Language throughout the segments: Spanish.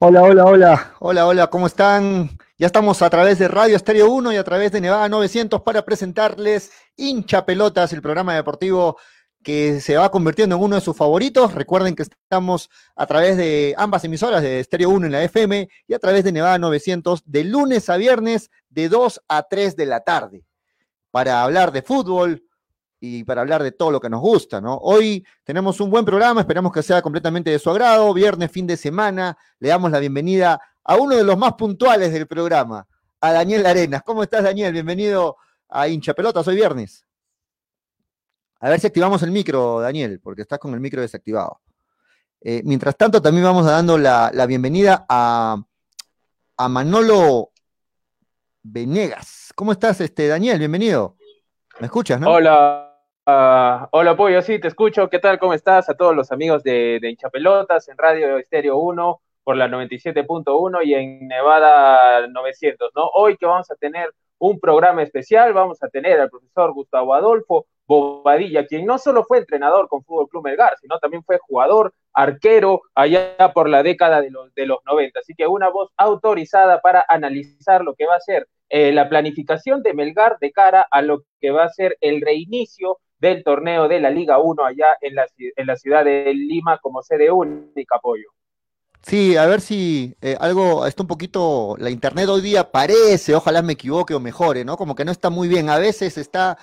Hola, hola, hola, hola, hola, ¿cómo están? Ya estamos a través de Radio Estéreo 1 y a través de Nevada 900 para presentarles Hincha Pelotas, el programa deportivo que se va convirtiendo en uno de sus favoritos. Recuerden que estamos a través de ambas emisoras, de Estéreo 1 en la FM y a través de Nevada 900, de lunes a viernes, de 2 a 3 de la tarde, para hablar de fútbol, y para hablar de todo lo que nos gusta, ¿no? Hoy tenemos un buen programa, esperamos que sea completamente de su agrado, viernes, fin de semana, le damos la bienvenida a uno de los más puntuales del programa, a Daniel Arenas. ¿Cómo estás, Daniel? Bienvenido a Hincha Pelota, hoy viernes. A ver si activamos el micro, Daniel, porque estás con el micro desactivado. Eh, mientras tanto, también vamos dando la, bienvenida a, a Manolo Venegas. ¿Cómo estás, este, Daniel? Bienvenido. ¿Me escuchas, no? Hola, Ah, hola Pollo, sí, te escucho. ¿Qué tal? ¿Cómo estás? A todos los amigos de, de en Radio Estéreo 1 por la 97.1 y en Nevada 900, ¿no? Hoy que vamos a tener un programa especial, vamos a tener al profesor Gustavo Adolfo Bobadilla, quien no solo fue entrenador con Fútbol Club Melgar, sino también fue jugador, arquero allá por la década de los, de los 90. Así que una voz autorizada para analizar lo que va a ser eh, la planificación de Melgar de cara a lo que va a ser el reinicio del torneo de la Liga 1 allá en la, en la ciudad de Lima como sede única, apoyo. Sí, a ver si eh, algo, está un poquito, la internet hoy día parece, ojalá me equivoque o mejore, ¿no? Como que no está muy bien, a veces está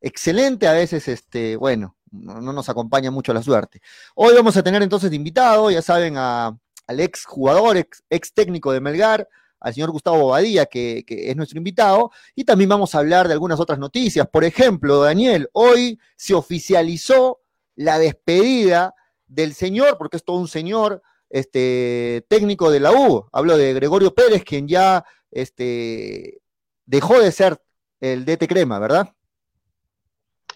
excelente, a veces, este, bueno, no, nos acompaña mucho la suerte. Hoy vamos a tener entonces de invitado, ya saben, a, al ex jugador, ex, ex técnico de Melgar, al señor Gustavo Bobadilla, que, es nuestro invitado, y también vamos a hablar de algunas otras noticias. Por ejemplo, Daniel, hoy se oficializó la despedida del señor, porque es todo un señor, este, técnico de la U. Hablo de Gregorio Pérez, quien ya este, dejó de ser el DT Crema, ¿verdad?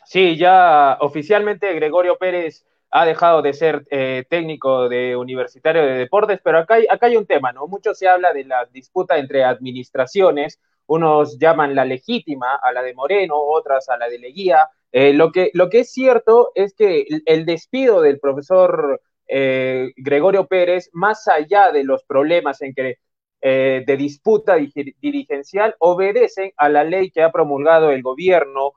Sí, ya oficialmente Gregorio Pérez ha dejado de ser eh, técnico de universitario de deportes, pero acá hay, un tema, ¿no? Mucho se habla de la disputa entre administraciones, unos llaman la legítima a la de Moreno, otras a la de Leguía. Eh, lo, que, lo que es cierto es que el, despido del profesor eh, Gregorio Pérez, más allá de los problemas en que de disputa dirigencial, obedecen a la ley que ha promulgado el gobierno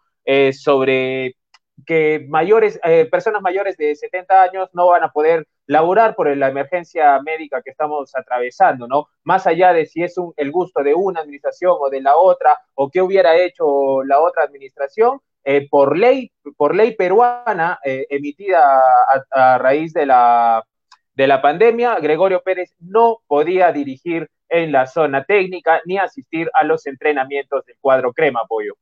sobre que mayores, eh, personas mayores de 70 años no van a poder laborar por la emergencia médica que estamos atravesando, ¿no? Más allá de si es el gusto de una administración o de la otra, o qué hubiera hecho la otra administración, eh, por ley, por ley peruana eh, emitida a, raíz de la, de la pandemia, Gregorio Pérez no podía dirigir en la zona técnica ni asistir a los entrenamientos del cuadro crema, pollo.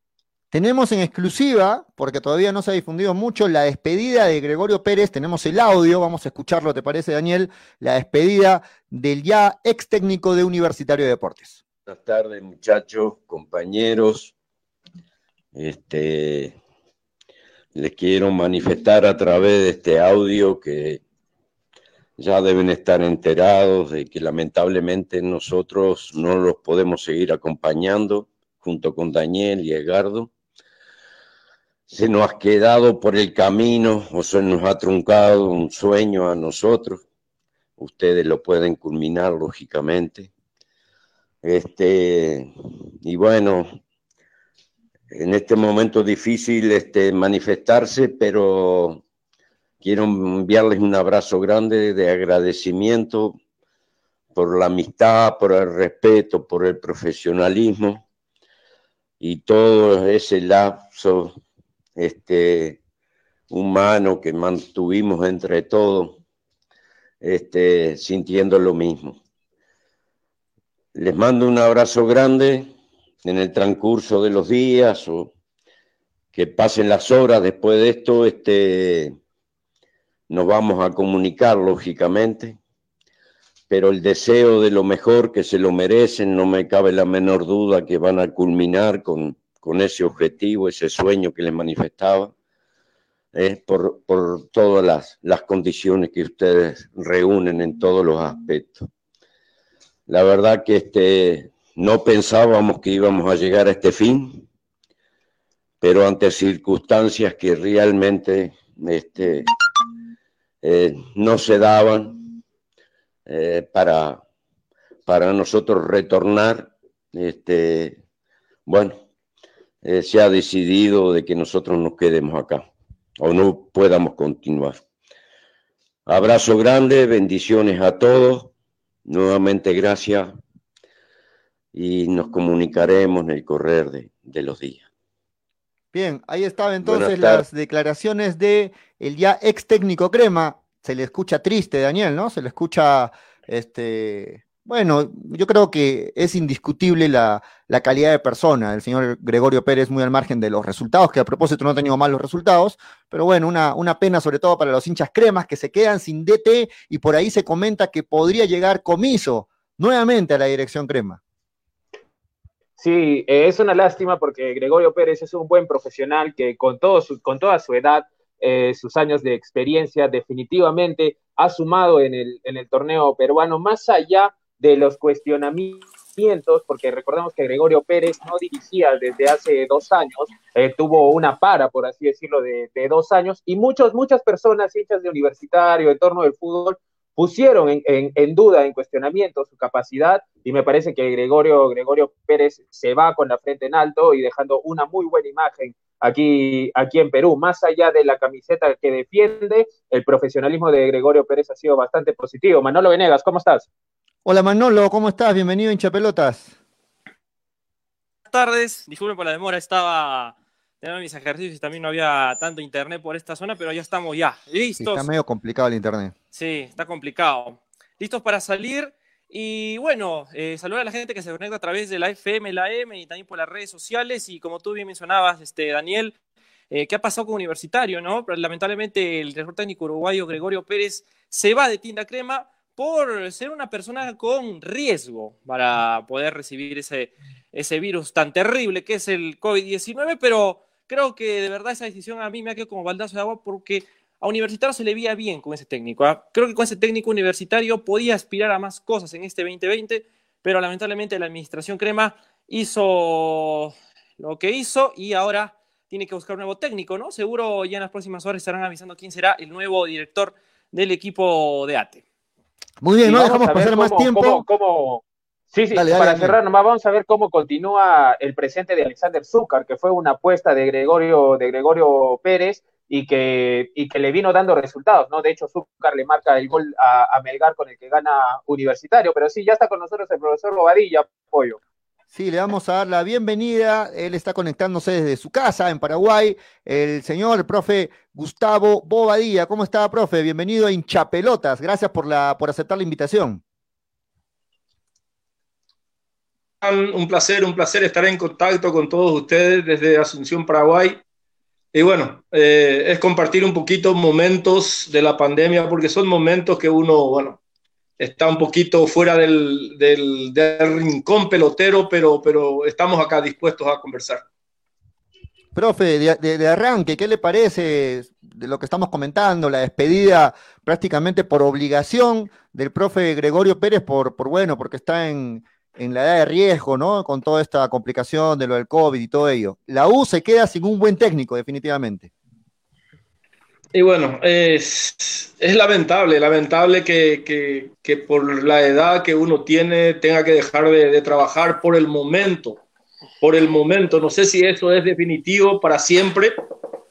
Tenemos en exclusiva, porque todavía no se ha difundido mucho, la despedida de Gregorio Pérez. Tenemos el audio, vamos a escucharlo, ¿te parece, Daniel? La despedida del ya ex técnico de Universitario de Deportes. Buenas tardes, muchachos, compañeros. Este, les quiero manifestar a través de este audio que ya deben estar enterados de que lamentablemente nosotros no los podemos seguir acompañando junto con Daniel y Edgardo se nos ha quedado por el camino o se nos ha truncado un sueño a nosotros. Ustedes lo pueden culminar, lógicamente. Este, y bueno, en este momento difícil este, manifestarse, pero quiero enviarles un abrazo grande de agradecimiento por la amistad, por el respeto, por el profesionalismo y todo ese lapso este, humano que mantuvimos entre todos, este, sintiendo lo mismo. Les mando un abrazo grande en el transcurso de los días o que pasen las horas después de esto, este, nos vamos a comunicar lógicamente, pero el deseo de lo mejor que se lo merecen, no me cabe la menor duda que van a culminar con con ese objetivo, ese sueño que les manifestaba, es por, todas las, las condiciones que ustedes reúnen en todos los aspectos. La verdad que este, no pensábamos que íbamos a llegar a este fin, pero ante circunstancias que realmente este, eh, no se daban eh, para, para nosotros retornar, este, bueno, eh, se ha decidido de que nosotros nos quedemos acá o no podamos continuar. Abrazo grande, bendiciones a todos, nuevamente gracias y nos comunicaremos en el correr de, de los días. Bien, ahí estaban entonces las declaraciones de el ya ex técnico Crema. Se le escucha triste, Daniel, ¿no? Se le escucha, este, bueno, yo creo que es indiscutible la, calidad de persona. El señor Gregorio Pérez muy al margen de los resultados, que a propósito no ha tenido malos resultados, pero bueno, una, una pena sobre todo para los hinchas cremas que se quedan sin DT y por ahí se comenta que podría llegar comiso nuevamente a la dirección crema. Sí, eh, es una lástima porque Gregorio Pérez es un buen profesional que con, todo con toda su edad, eh, sus años de experiencia, definitivamente ha sumado en el, en el torneo peruano, más allá de los cuestionamientos, porque recordemos que Gregorio Pérez no dirigía desde hace dos años, eh, tuvo una para, por así decirlo, de, dos años, y muchos, muchas personas hinchas de universitario, en torno del fútbol, pusieron en, duda, en cuestionamiento su capacidad y me parece que Gregorio, Gregorio Pérez se va con la frente en alto y dejando una muy buena imagen aquí, aquí en Perú. Más allá de la camiseta que defiende, el profesionalismo de Gregorio Pérez ha sido bastante positivo. Manolo Venegas, ¿cómo estás? Hola Manolo, ¿cómo estás? Bienvenido a Chapelotas. Buenas tardes, disculpen por la demora, estaba teniendo mis ejercicios y también no había tanto internet por esta zona, pero ya estamos ya listos. está medio complicado el internet. Sí, está complicado. Listos para salir. Y bueno, eh, saludar a la gente que se conecta a través de la FM, la M y también por las redes sociales. Y como tú bien mencionabas, este, Daniel, eh, ¿qué ha pasado con Universitario? ¿no? lamentablemente el director técnico uruguayo Gregorio Pérez se va de Tinta Crema por ser una persona con riesgo para poder recibir ese, ese virus tan terrible que es el COVID-19, pero creo que de verdad esa decisión a mí me ha quedado como baldazo de agua porque a Universitario se le veía bien con ese técnico. ¿ah? Creo que con ese técnico universitario podía aspirar a más cosas en este 2020, pero lamentablemente la administración Crema hizo lo que hizo y ahora tiene que buscar un nuevo técnico, ¿no? Seguro ya en las próximas horas estarán avisando quién será el nuevo director del equipo de ATE. Muy bien, no dejamos pasar más tiempo. Sí, sí, para cerrar nomás vamos a ver cómo continúa el presente de Alexander Zúcar, que fue una apuesta de Gregorio, de Gregorio Pérez y que, y que le vino dando resultados, ¿no? De hecho, Zúcar le marca el gol a, Melgar con el que gana Universitario, pero sí, ya está con nosotros el profesor Bobadilla, apoyo. Sí, le vamos a dar la bienvenida. Él está conectándose desde su casa en Paraguay. El señor el profe Gustavo Bobadilla. ¿Cómo está, profe? Bienvenido a Hinchapelotas. Gracias por, la, por aceptar la invitación. Un placer, un placer estar en contacto con todos ustedes desde Asunción, Paraguay. Y bueno, eh, es compartir un poquito momentos de la pandemia, porque son momentos que uno, bueno, está un poquito fuera del, del, rincón pelotero, pero, pero estamos acá dispuestos a conversar. Profe, de, arranque, ¿qué le parece de lo que estamos comentando? La despedida prácticamente por obligación del profe Gregorio Pérez, por, por bueno, porque está en, en la edad de riesgo, ¿no? Con toda esta complicación de lo del COVID y todo ello. La U se queda sin un buen técnico, definitivamente. Y bueno, es, es lamentable, lamentable que, que, por la edad que uno tiene tenga que dejar de, de, trabajar por el momento, por el momento. No sé si eso es definitivo para siempre,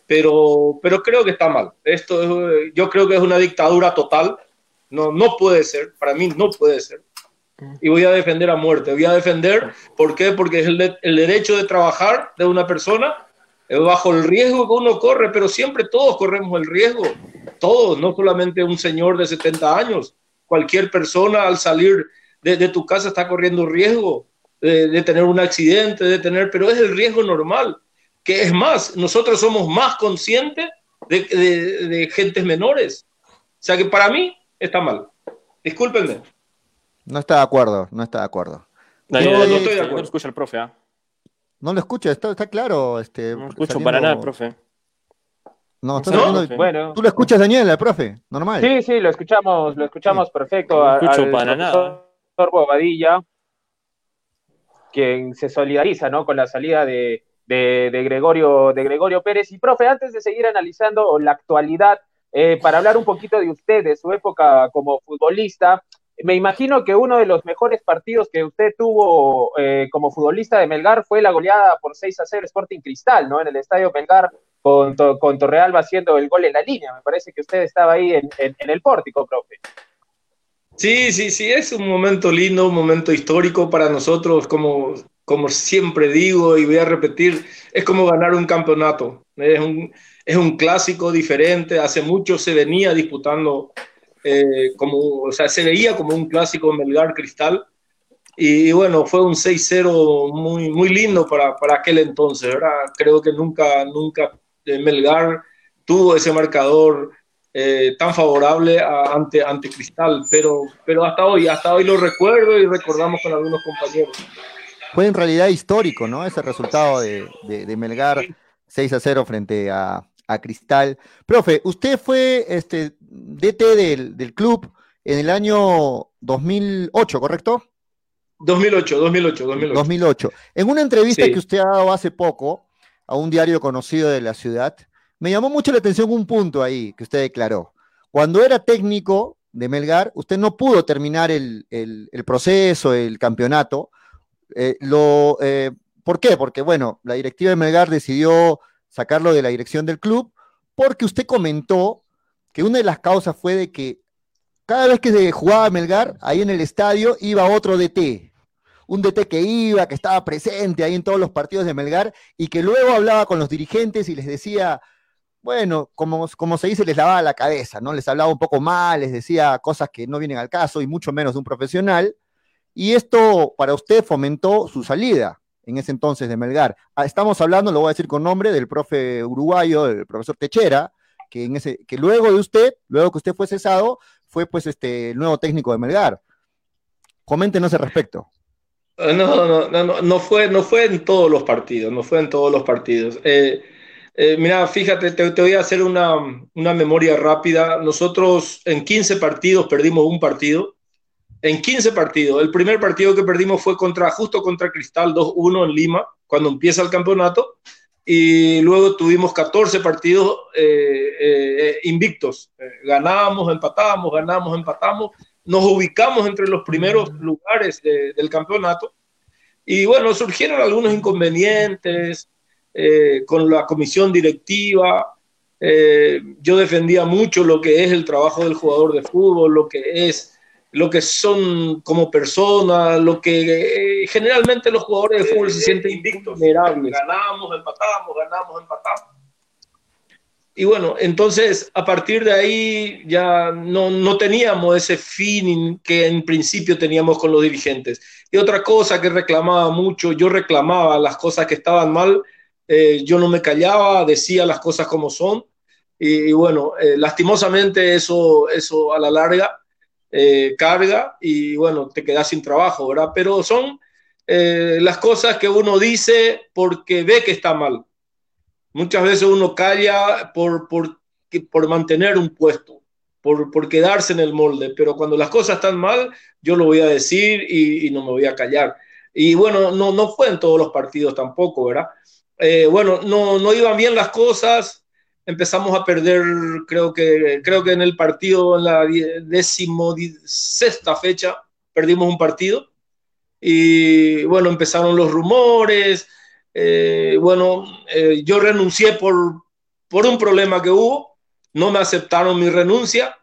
pero, pero creo que está mal. Esto yo creo que es una dictadura total. No, no puede ser, para mí no puede ser y voy a defender a muerte. Voy a defender, ¿por qué? Porque es el, el derecho de trabajar de una persona bajo el riesgo que uno corre, pero siempre todos corremos el riesgo, todos, no solamente un señor de 70 años, cualquier persona al salir de, de tu casa está corriendo riesgo de, de, tener un accidente, de tener, pero es el riesgo normal, que es más, nosotros somos más conscientes de, de gentes menores. O sea que para mí está mal. Discúlpenme. No está de acuerdo, no está de acuerdo. No, no, no estoy de acuerdo. No escucha el profe, ¿ah? No lo escucha, está, está claro. Este, no escucho para nada, profe. No, estás no, bueno. Tú lo escuchas, Daniel, el profe, normal. Sí, sí, lo escuchamos, lo escuchamos perfecto. No escucho para nada. Bobadilla, quien se solidariza ¿no? con la salida de, de, de, Gregorio, de Gregorio Pérez. Y, profe, antes de seguir analizando la actualidad, eh, para hablar un poquito de usted, de su época como futbolista, me imagino que uno de los mejores partidos que usted tuvo eh, como futbolista de Melgar fue la goleada por 6 a 0 Sporting Cristal, ¿no? En el estadio Melgar con, con Torrealba haciendo el gol en la línea. Me parece que usted estaba ahí en, en el pórtico, profe. Sí, sí, sí, es un momento lindo, un momento histórico para nosotros, como, como siempre digo y voy a repetir, es como ganar un campeonato. Es un, es un clásico diferente, hace mucho se venía disputando eh, como, o sea, se veía como un clásico Melgar Cristal. Y, bueno, fue un 6-0 muy, muy lindo para, para, aquel entonces, ¿verdad? Creo que nunca, nunca eh, Melgar tuvo ese marcador eh, tan favorable ante, ante Cristal, pero, pero hasta hoy, hasta hoy lo recuerdo y recordamos con algunos compañeros. Fue en realidad histórico, ¿no? Ese resultado de, de, Melgar 6 a 0 frente a, a, Cristal. Profe, usted fue este, DT del, del club en el año 2008, ¿correcto? 2008, 2008, 2008. 2008. En una entrevista que usted ha dado hace poco a un diario conocido de la ciudad, me llamó mucho la atención un punto ahí que usted declaró. Cuando era técnico de Melgar, usted no pudo terminar el, proceso, el campeonato. Eh, lo, eh, ¿Por qué? Porque, bueno, la directiva de Melgar decidió sacarlo de la dirección del club porque usted comentó que una de las causas fue de que cada vez que se jugaba Melgar, ahí en el estadio iba otro DT, un DT que iba, que estaba presente ahí en todos los partidos de Melgar y que luego hablaba con los dirigentes y les decía, bueno, como, como se dice, les lavaba la cabeza, ¿no? Les hablaba un poco mal, les decía cosas que no vienen al caso y mucho menos de un profesional. Y esto para usted fomentó su salida en ese entonces de Melgar. Ah, estamos hablando, lo voy a decir con nombre, del profe uruguayo, del profesor Techera, que, luego de usted, luego que usted fue cesado, fue pues este el nuevo técnico de Melgar. Coméntenos al respecto. No, no, no, no, no fue, no fue en todos los partidos, no fue en todos los partidos. Eh, eh, mira, fíjate, te, voy a hacer una, memoria rápida. Nosotros en 15 partidos perdimos un partido. En 15 partidos. El primer partido que perdimos fue contra, justo contra Cristal 2-1 en Lima, cuando empieza el campeonato. Y luego tuvimos 14 partidos eh, eh, invictos. ganábamos, empatábamos, ganábamos, empatamos. Nos ubicamos entre los primeros lugares del campeonato. Y bueno, surgieron algunos inconvenientes, eh, con la comisión directiva. Eh, yo defendía mucho lo que es el trabajo del jugador de fútbol, lo que es lo que son como personas, lo que eh, generalmente los jugadores de fútbol se sienten invictos. Ganamos, empatamos, ganamos, empatamos. Y bueno, entonces a partir de ahí ya no, no teníamos ese feeling que en principio teníamos con los dirigentes. Y otra cosa que reclamaba mucho, yo reclamaba las cosas que estaban mal eh, yo no me callaba, decía las cosas como son. Y, bueno, eh, lastimosamente eso, eso a la larga eh, carga y bueno, te quedas sin trabajo, ¿verdad? Pero son las cosas que uno dice porque ve que está mal. Muchas veces uno calla por, por, mantener un puesto, por, por, quedarse en el molde, pero cuando las cosas están mal, yo lo voy a decir y, y no me voy a callar. Y bueno, no, no fue en todos los partidos tampoco, ¿verdad? Eh, bueno, no, no iban bien las cosas, empezamos a perder, creo que, creo que en el partido, en la décimo sexta fecha, perdimos un partido. Y bueno, empezaron los rumores. Eh, bueno, eh, yo renuncié por, por un problema que hubo, no me aceptaron mi renuncia.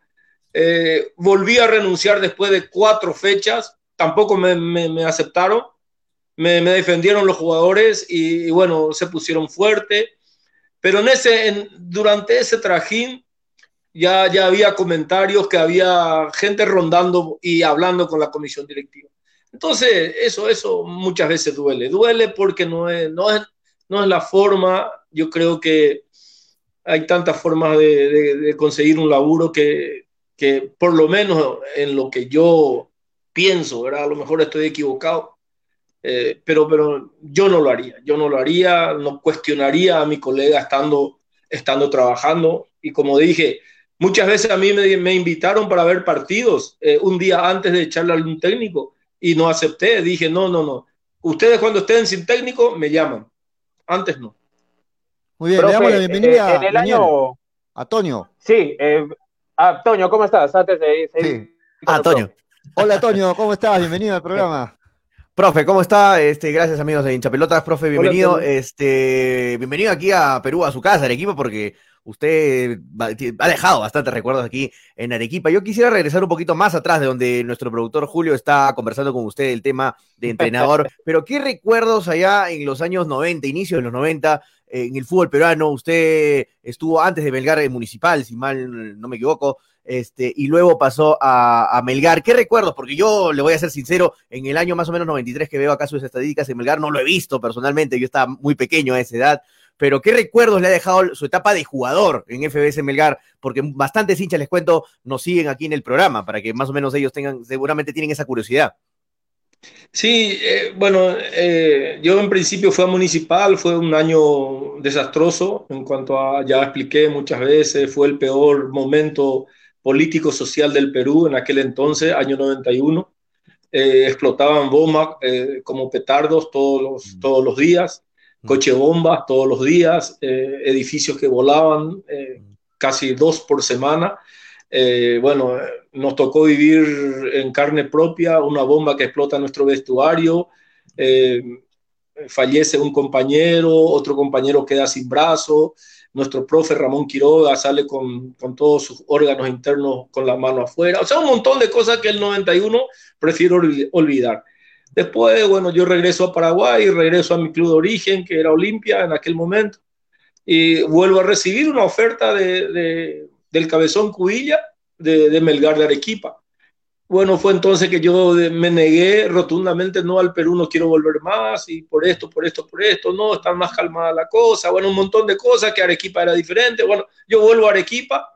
volví a renunciar después de cuatro fechas, tampoco me, me aceptaron me, defendieron los jugadores y, bueno, se pusieron fuerte. Pero en ese, durante ese trajín ya, ya había comentarios que había gente rondando y hablando con la comisión directiva. Entonces, eso, eso muchas veces duele. Duele porque no es, no es, no es la forma, yo creo que hay tantas formas de, de, conseguir un laburo que, que, por lo menos en lo que yo pienso, ¿verdad? a lo mejor estoy equivocado, eh, pero, pero yo no lo haría, yo no lo haría, no cuestionaría a mi colega estando, estando trabajando. Y como dije, muchas veces a mí me, me invitaron para ver partidos eh, un día antes de echarle a algún técnico y no acepté. Dije, no, no, no. Ustedes cuando estén sin técnico me llaman. Antes no. Muy bien, le damos la bienvenida en el año... a Toño. Sí, eh, Toño, ¿cómo estás? Antes de. Sí. Ah, Toño. Hola, Toño, ¿cómo estás? Bienvenido al programa. Profe, ¿cómo está? Este, gracias amigos de Hinchapelotas, profe, bienvenido. este, bienvenido aquí a Perú, a su casa, Arequipa, porque usted ha dejado bastantes recuerdos aquí en Arequipa. Yo quisiera regresar un poquito más atrás de donde nuestro productor Julio está conversando con usted el tema de entrenador. Pero ¿qué recuerdos allá en los años 90, inicio de los 90, en el fútbol peruano? Usted estuvo antes de Belgar Municipal, si mal no me equivoco este, y luego pasó a, Melgar. ¿Qué recuerdos? Porque yo le voy a ser sincero, en el año más o menos 93 que veo acá sus estadísticas en Melgar, no lo he visto personalmente, yo estaba muy pequeño a esa edad, pero ¿qué recuerdos le ha dejado su etapa de jugador en FBS Melgar? Porque bastantes hinchas, les cuento, nos siguen aquí en el programa, para que más o menos ellos tengan, seguramente tienen esa curiosidad. Sí, eh, bueno, eh, yo en principio fui a Municipal, fue un año desastroso en cuanto a, ya expliqué muchas veces, fue el peor momento político-social del Perú en aquel entonces, año 91. Eh, explotaban bombas eh, como petardos todos los, mm. todos los días, mm. coche bombas todos los días, eh, edificios que volaban mm. casi dos por semana. bueno, nos tocó vivir en carne propia una bomba que explota nuestro vestuario, fallece un compañero, otro compañero queda sin brazo, nuestro profe Ramón Quiroga sale con, con, todos sus órganos internos con la mano afuera, o sea, un montón de cosas que el 91 prefiero olvidar. Después, bueno, yo regreso a Paraguay, regreso a mi club de origen, que era Olimpia en aquel momento, y vuelvo a recibir una oferta de, de, del cabezón Cubilla de, de Melgar de Arequipa. Bueno, fue entonces que yo me negué rotundamente, no al Perú, no quiero volver más, y por esto, por esto, por esto, no, está más calmada la cosa, bueno, un montón de cosas, que Arequipa era diferente, bueno, yo vuelvo a Arequipa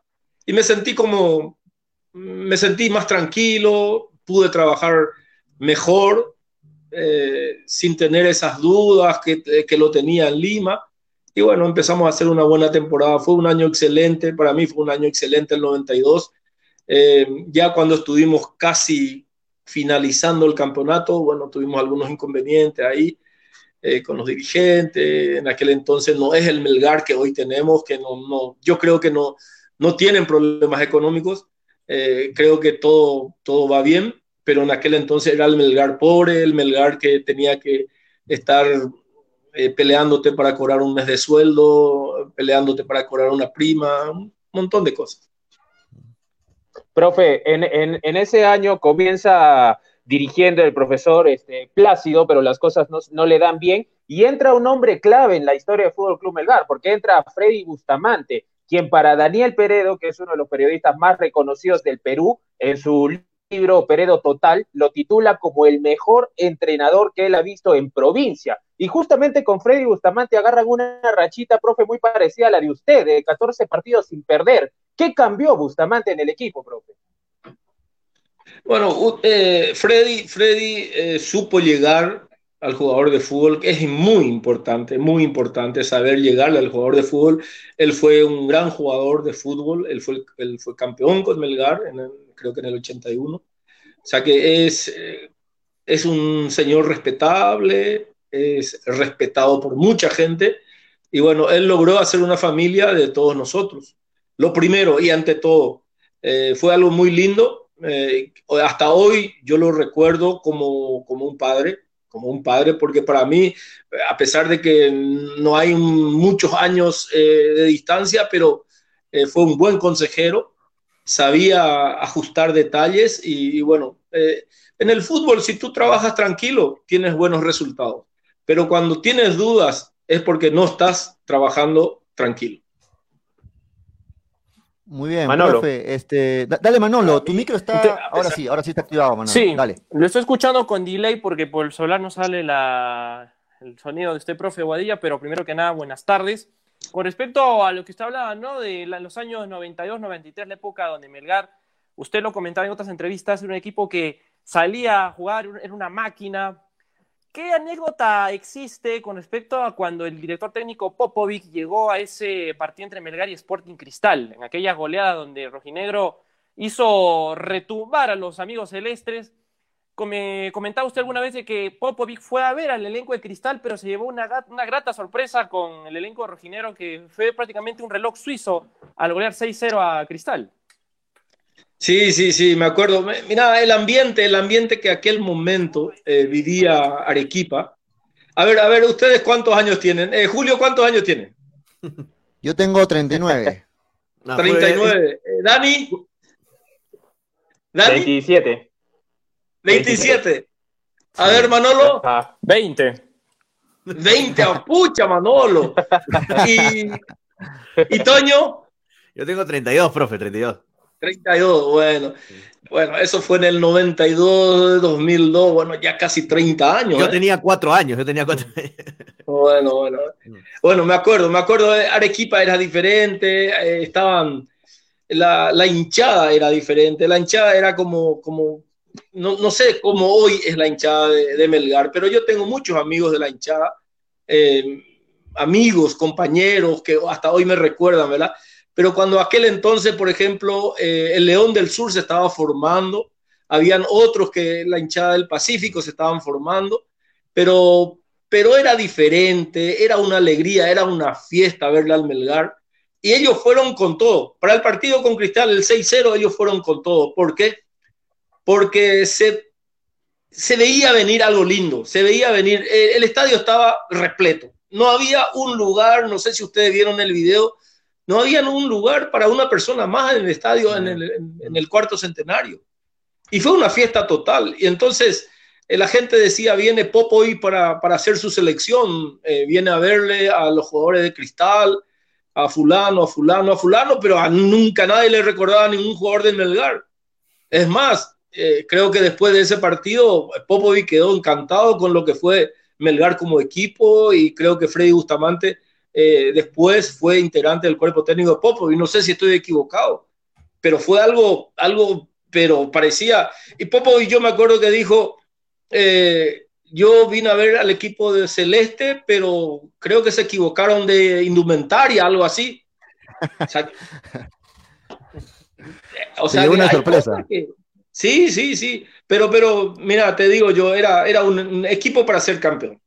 y me sentí como, me sentí más tranquilo, pude trabajar mejor, eh, sin tener esas dudas que, que lo tenía en Lima, y bueno, empezamos a hacer una buena temporada, fue un año excelente, para mí fue un año excelente el 92, eh, ya cuando estuvimos casi finalizando el campeonato, bueno, tuvimos algunos inconvenientes ahí eh, con los dirigentes. En aquel entonces no es el Melgar que hoy tenemos, que no, no yo creo que no, no tienen problemas económicos. Eh, creo que todo, todo va bien, pero en aquel entonces era el Melgar pobre, el Melgar que tenía que estar peleándote para cobrar un mes de sueldo, peleándote para cobrar una prima, un montón de cosas. Profe, en, ese año comienza dirigiendo el profesor este, Plácido, pero las cosas no, le dan bien, y entra un hombre clave en la historia del Fútbol Club Melgar, porque entra Freddy Bustamante, quien para Daniel Peredo, que es uno de los periodistas más reconocidos del Perú, en su libro Peredo Total, lo titula como el mejor entrenador que él ha visto en provincia. Y justamente con Freddy Bustamante agarran una rachita, profe, muy parecida a la de usted, de 14 partidos sin perder. ¿Qué cambió Bustamante en el equipo, profe? Bueno, eh, Freddy, Freddy eh, supo llegar al jugador de fútbol, que es muy importante, muy importante saber llegarle al jugador de fútbol. Él fue un gran jugador de fútbol, él fue, él campeón con Melgar, creo que en el 81. O sea que es, eh, es un señor respetable, es respetado por mucha gente. Y bueno, él logró hacer una familia de todos nosotros lo primero y ante todo, eh, fue algo muy lindo. Eh, hasta hoy yo lo recuerdo como, como un padre, como un padre, porque para mí, a pesar de que no hay muchos años eh, de distancia, pero fue un buen consejero, sabía ajustar detalles y, y bueno, en el fútbol, si tú trabajas tranquilo, tienes buenos resultados, pero cuando tienes dudas es porque no estás trabajando tranquilo. Muy bien, Manolo. Profe, este, dale Manolo, tu micro está, ahora sí, ahora sí está activado, Manolo. Sí, dale. lo estoy escuchando con delay porque por el celular no sale el sonido de este profe Guadilla, pero primero que nada, buenas tardes. Con respecto a lo que usted hablaba, ¿no? De los años 92, 93, la época donde Melgar, usted lo comentaba en otras entrevistas, era un equipo que salía a jugar, era una máquina, ¿Qué anécdota existe con respecto a cuando el director técnico Popovic llegó a ese partido entre Melgar y Sporting Cristal, en aquella goleada donde Rojinegro hizo retumbar a los amigos celestes? comentaba usted alguna vez que Popovic fue a ver al elenco de Cristal, pero se llevó una, una grata sorpresa con el elenco de Rojinegro, que fue prácticamente un reloj suizo al golear 6-0 a Cristal. Sí, sí, sí, me acuerdo. Mira, el ambiente, el ambiente que aquel momento eh, vivía Arequipa. A ver, a ver, ¿ustedes cuántos años tienen? Eh, Julio, ¿cuántos años tiene? Yo tengo 39. 39. Eh, Dani. Dani. 27. 27. A ver, Manolo. 20. 20, a pucha, Manolo. Y, y Toño. Yo tengo 32, profe, 32. 32, bueno. Bueno, eso fue en el 92, 2002, bueno, ya casi 30 años. Yo ¿eh? tenía 4 años, yo tenía 4 años. Bueno, bueno. Bueno, me acuerdo, me acuerdo, de Arequipa era diferente, eh, estaban, la, la, hinchada era diferente, la hinchada era como, como no, no sé cómo hoy es la hinchada de, de, Melgar, pero yo tengo muchos amigos de la hinchada, eh, amigos, compañeros que hasta hoy me recuerdan, ¿verdad? Pero cuando aquel entonces, por ejemplo, eh, el León del Sur se estaba formando, habían otros que la hinchada del Pacífico se estaban formando, pero, pero era diferente, era una alegría, era una fiesta verle al Melgar. Y ellos fueron con todo. Para el partido con Cristal, el 6-0, ellos fueron con todo. ¿Por qué? Porque se, se veía venir algo lindo, se veía venir, eh, el estadio estaba repleto. No había un lugar, no sé si ustedes vieron el video, no había un lugar para una persona más en el estadio, en el, en el cuarto centenario. Y fue una fiesta total. Y entonces eh, la gente decía, viene Popo hoy para, para hacer su selección, eh, viene a verle a los jugadores de cristal, a fulano, a fulano, a fulano, pero a nunca nadie le recordaba a ningún jugador del Melgar. Es más, eh, creo que después de ese partido, Popovic quedó encantado con lo que fue Melgar como equipo y creo que Freddy Bustamante eh, después fue integrante del cuerpo técnico de Popo, y no sé si estoy equivocado, pero fue algo, algo, pero parecía, y Popo y yo me acuerdo que dijo, eh, yo vine a ver al equipo de Celeste, pero creo que se equivocaron de indumentaria, algo así. O sea, o sea una sorpresa. Que, sí, sí, sí, pero, pero mira, te digo yo, era, era un, un equipo para ser campeón.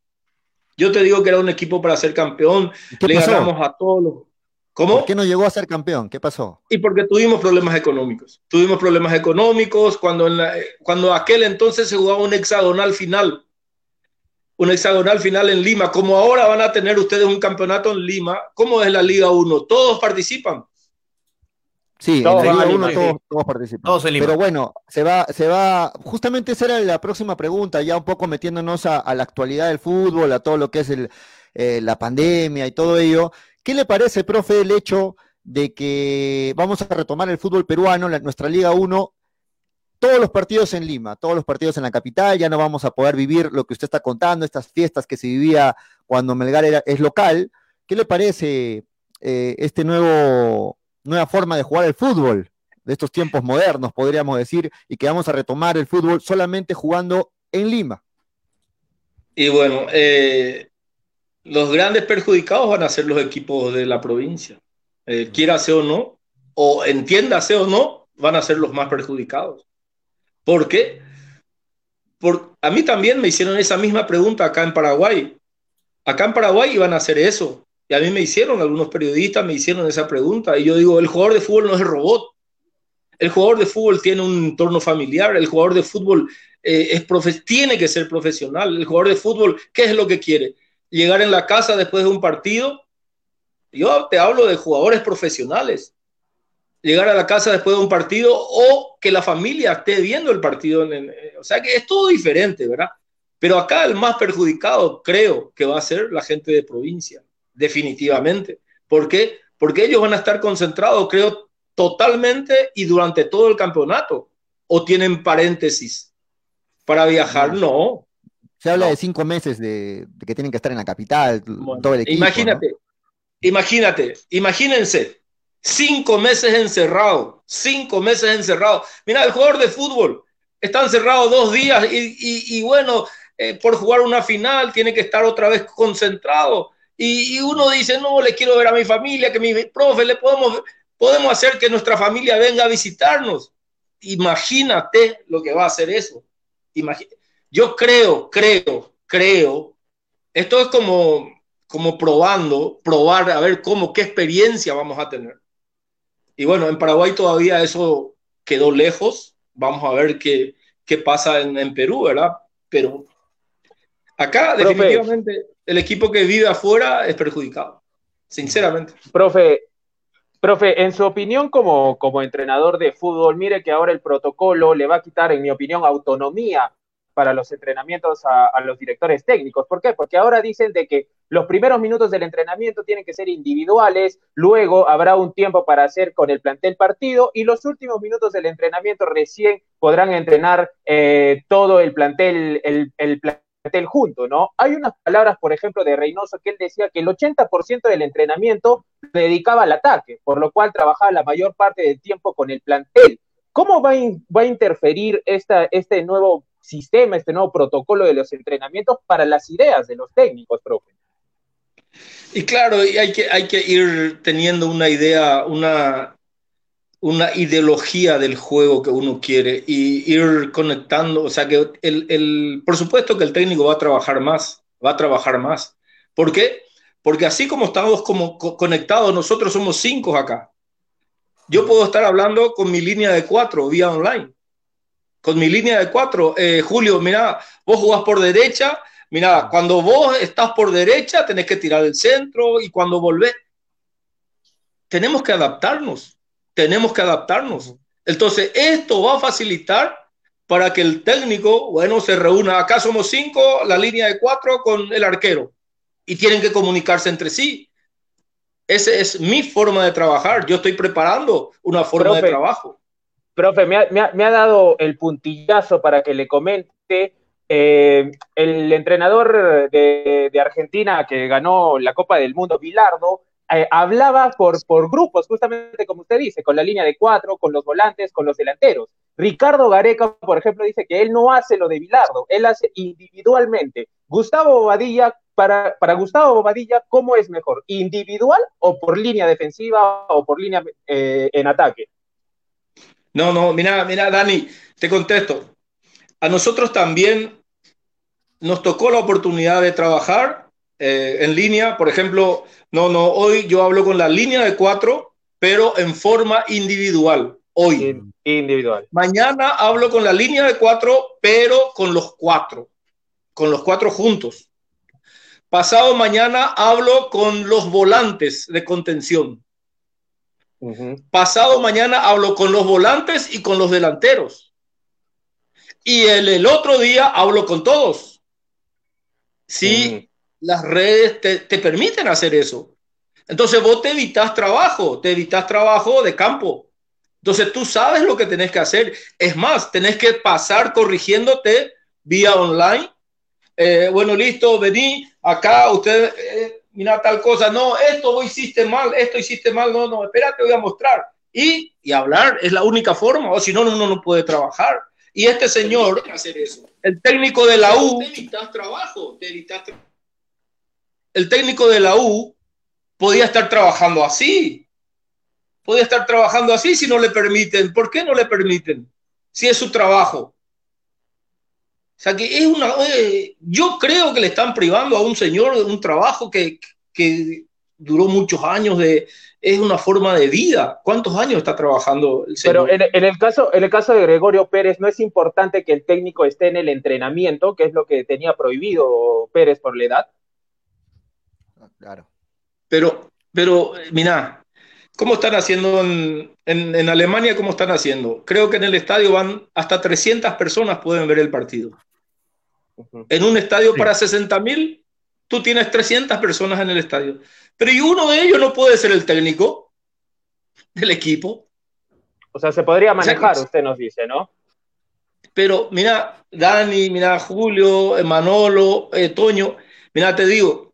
Yo te digo que era un equipo para ser campeón. Le pasó? ganamos a todos los. ¿Cómo? ¿Por qué no llegó a ser campeón? ¿Qué pasó? Y porque tuvimos problemas económicos. Tuvimos problemas económicos cuando, en la, cuando aquel entonces se jugaba un hexagonal final. Un hexagonal final en Lima. Como ahora van a tener ustedes un campeonato en Lima, ¿cómo es la Liga 1? Todos participan. Sí, todos, en la Liga 1 todos, todos, participan. Todos Pero bueno, se va, se va, justamente esa era la próxima pregunta, ya un poco metiéndonos a, a la actualidad del fútbol, a todo lo que es el, eh, la pandemia y todo ello. ¿Qué le parece, profe, el hecho de que vamos a retomar el fútbol peruano, la, nuestra Liga 1, todos los partidos en Lima, todos los partidos en la capital, ya no vamos a poder vivir lo que usted está contando, estas fiestas que se vivía cuando Melgar era, es local. ¿Qué le parece eh, este nuevo nueva forma de jugar el fútbol de estos tiempos modernos, podríamos decir, y que vamos a retomar el fútbol solamente jugando en Lima. Y bueno, eh, los grandes perjudicados van a ser los equipos de la provincia. Eh, o no, o entiéndase o no, van a ser los más perjudicados. ¿Por qué? Por, a mí también me hicieron esa misma pregunta acá en Paraguay. Acá en Paraguay iban a hacer eso. Y a mí me hicieron, algunos periodistas me hicieron esa pregunta. Y yo digo, el jugador de fútbol no es robot. El jugador de fútbol tiene un entorno familiar. El jugador de fútbol eh, es tiene que ser profesional. El jugador de fútbol, ¿qué es lo que quiere? Llegar en la casa después de un partido. Yo te hablo de jugadores profesionales. Llegar a la casa después de un partido o que la familia esté viendo el partido. En, o sea que es todo diferente, ¿verdad? Pero acá el más perjudicado creo que va a ser la gente de provincia definitivamente. ¿Por qué? Porque ellos van a estar concentrados, creo, totalmente y durante todo el campeonato. ¿O tienen paréntesis para viajar? No. Se habla no. de cinco meses de, de, que tienen que estar en la capital, bueno, todo el equipo. Imagínate, ¿no? imagínate, imagínense, cinco meses encerrado, cinco meses encerrado. Mira, el jugador de fútbol está encerrado dos días y, y, y bueno, eh, por jugar una final tiene que estar otra vez concentrado y, y, uno dice, no, le quiero ver a mi familia, que mi profe, le podemos, podemos hacer que nuestra familia venga a visitarnos. Imagínate lo que va a hacer eso. Imagin Yo creo, creo, creo, esto es como, como probando, probar a ver cómo, qué experiencia vamos a tener. Y bueno, en Paraguay todavía eso quedó lejos. Vamos a ver qué, qué pasa en, en Perú, ¿verdad? Pero acá definitivamente el equipo que vive afuera es perjudicado, sinceramente. Profe, Profe, en su opinión como, como entrenador de fútbol, mire que ahora el protocolo le va a quitar, en mi opinión, autonomía para los entrenamientos a, los directores técnicos. ¿Por qué? Porque ahora dicen de que los primeros minutos del entrenamiento tienen que ser individuales, luego habrá un tiempo para hacer con el plantel partido y los últimos minutos del entrenamiento recién podrán entrenar eh, todo el plantel junto, ¿no? Hay unas palabras, por ejemplo, de Reynoso que él decía que el 80% del entrenamiento se dedicaba al ataque, por lo cual trabajaba la mayor parte del tiempo con el plantel. ¿Cómo va a, interferir esta, este nuevo sistema, este nuevo protocolo de los entrenamientos para las ideas de los técnicos, profe? Y claro, hay que, hay que ir teniendo una idea, una, una ideología del juego que uno quiere y ir conectando, o sea que el, el, por supuesto que el técnico va a trabajar más, va a trabajar más. ¿Por qué? Porque así como estamos como conectados, nosotros somos cinco acá. Yo puedo estar hablando con mi línea de cuatro vía online. Con mi línea de cuatro, eh, Julio, mira, vos jugás por derecha, mira, cuando vos estás por derecha tenés que tirar el centro y cuando volvés, tenemos que adaptarnos tenemos que adaptarnos. Entonces, esto va a facilitar para que el técnico, bueno, se reúna. Acá somos cinco, la línea de cuatro con el arquero y tienen que comunicarse entre sí. Esa es mi forma de trabajar. Yo estoy preparando una forma de trabajo. Profe, me ha, dado el puntillazo para que le comente. Eh, el entrenador de, de Argentina que ganó la Copa del Mundo, Bilardo, eh, hablaba por, por grupos, justamente como usted dice, con la línea de cuatro, con los volantes, con los delanteros. Ricardo Gareca, por ejemplo, dice que él no hace lo de Bilardo, él hace individualmente. Gustavo Bobadilla, para, para Gustavo Bobadilla, ¿cómo es mejor? ¿Individual o por línea defensiva o por línea eh, en ataque? No, no, mira, mira, Dani, te contesto. A nosotros también nos tocó la oportunidad de trabajar eh, en línea, por ejemplo, no, no, hoy yo hablo con la línea de cuatro, pero en forma individual. Hoy. Individual. Mañana hablo con la línea de cuatro, pero con los cuatro. Con los cuatro juntos. Pasado mañana hablo con los volantes de contención. Pasado mañana hablo con los volantes y con los delanteros. Y el, el otro día hablo con todos. Sí, las redes te, permiten hacer eso. Entonces vos te evitas trabajo, te evitas trabajo de campo. Entonces tú sabes lo que tenés que hacer. Es más, tenés que pasar corrigiéndote vía online. Eh, bueno, listo, vení acá, usted, eh, mira tal cosa, no, esto vos hiciste mal, esto hiciste mal, no, no, espérate, voy a mostrar. Y, y hablar es la única forma, o si no, uno no puede trabajar. Y este señor, el técnico de la U, te evitas trabajo, te evitas trabajo el técnico de la U podía estar trabajando así. Podía estar trabajando así si no le permiten. ¿Por qué no le permiten? Si es su trabajo. O sea que es una. Eh, yo creo que le están privando a un señor de un trabajo que, que duró muchos años de. Es una forma de vida. ¿Cuántos años está trabajando el señor? Pero en, en, el caso, en el caso de Gregorio Pérez, no es importante que el técnico esté en el entrenamiento, que es lo que tenía prohibido Pérez por la edad. Claro. Pero, pero, mira, ¿cómo están haciendo en, en, Alemania? ¿Cómo están haciendo? Creo que en el estadio van hasta 300 personas pueden ver el partido. En un estadio para 60 mil, tú tienes 300 personas en el estadio. Pero y uno de ellos no puede ser el técnico del equipo. O sea, se podría manejar, usted nos dice, ¿no? Pero mira, Dani, mira, Julio, Manolo, eh, Toño, mira, te digo,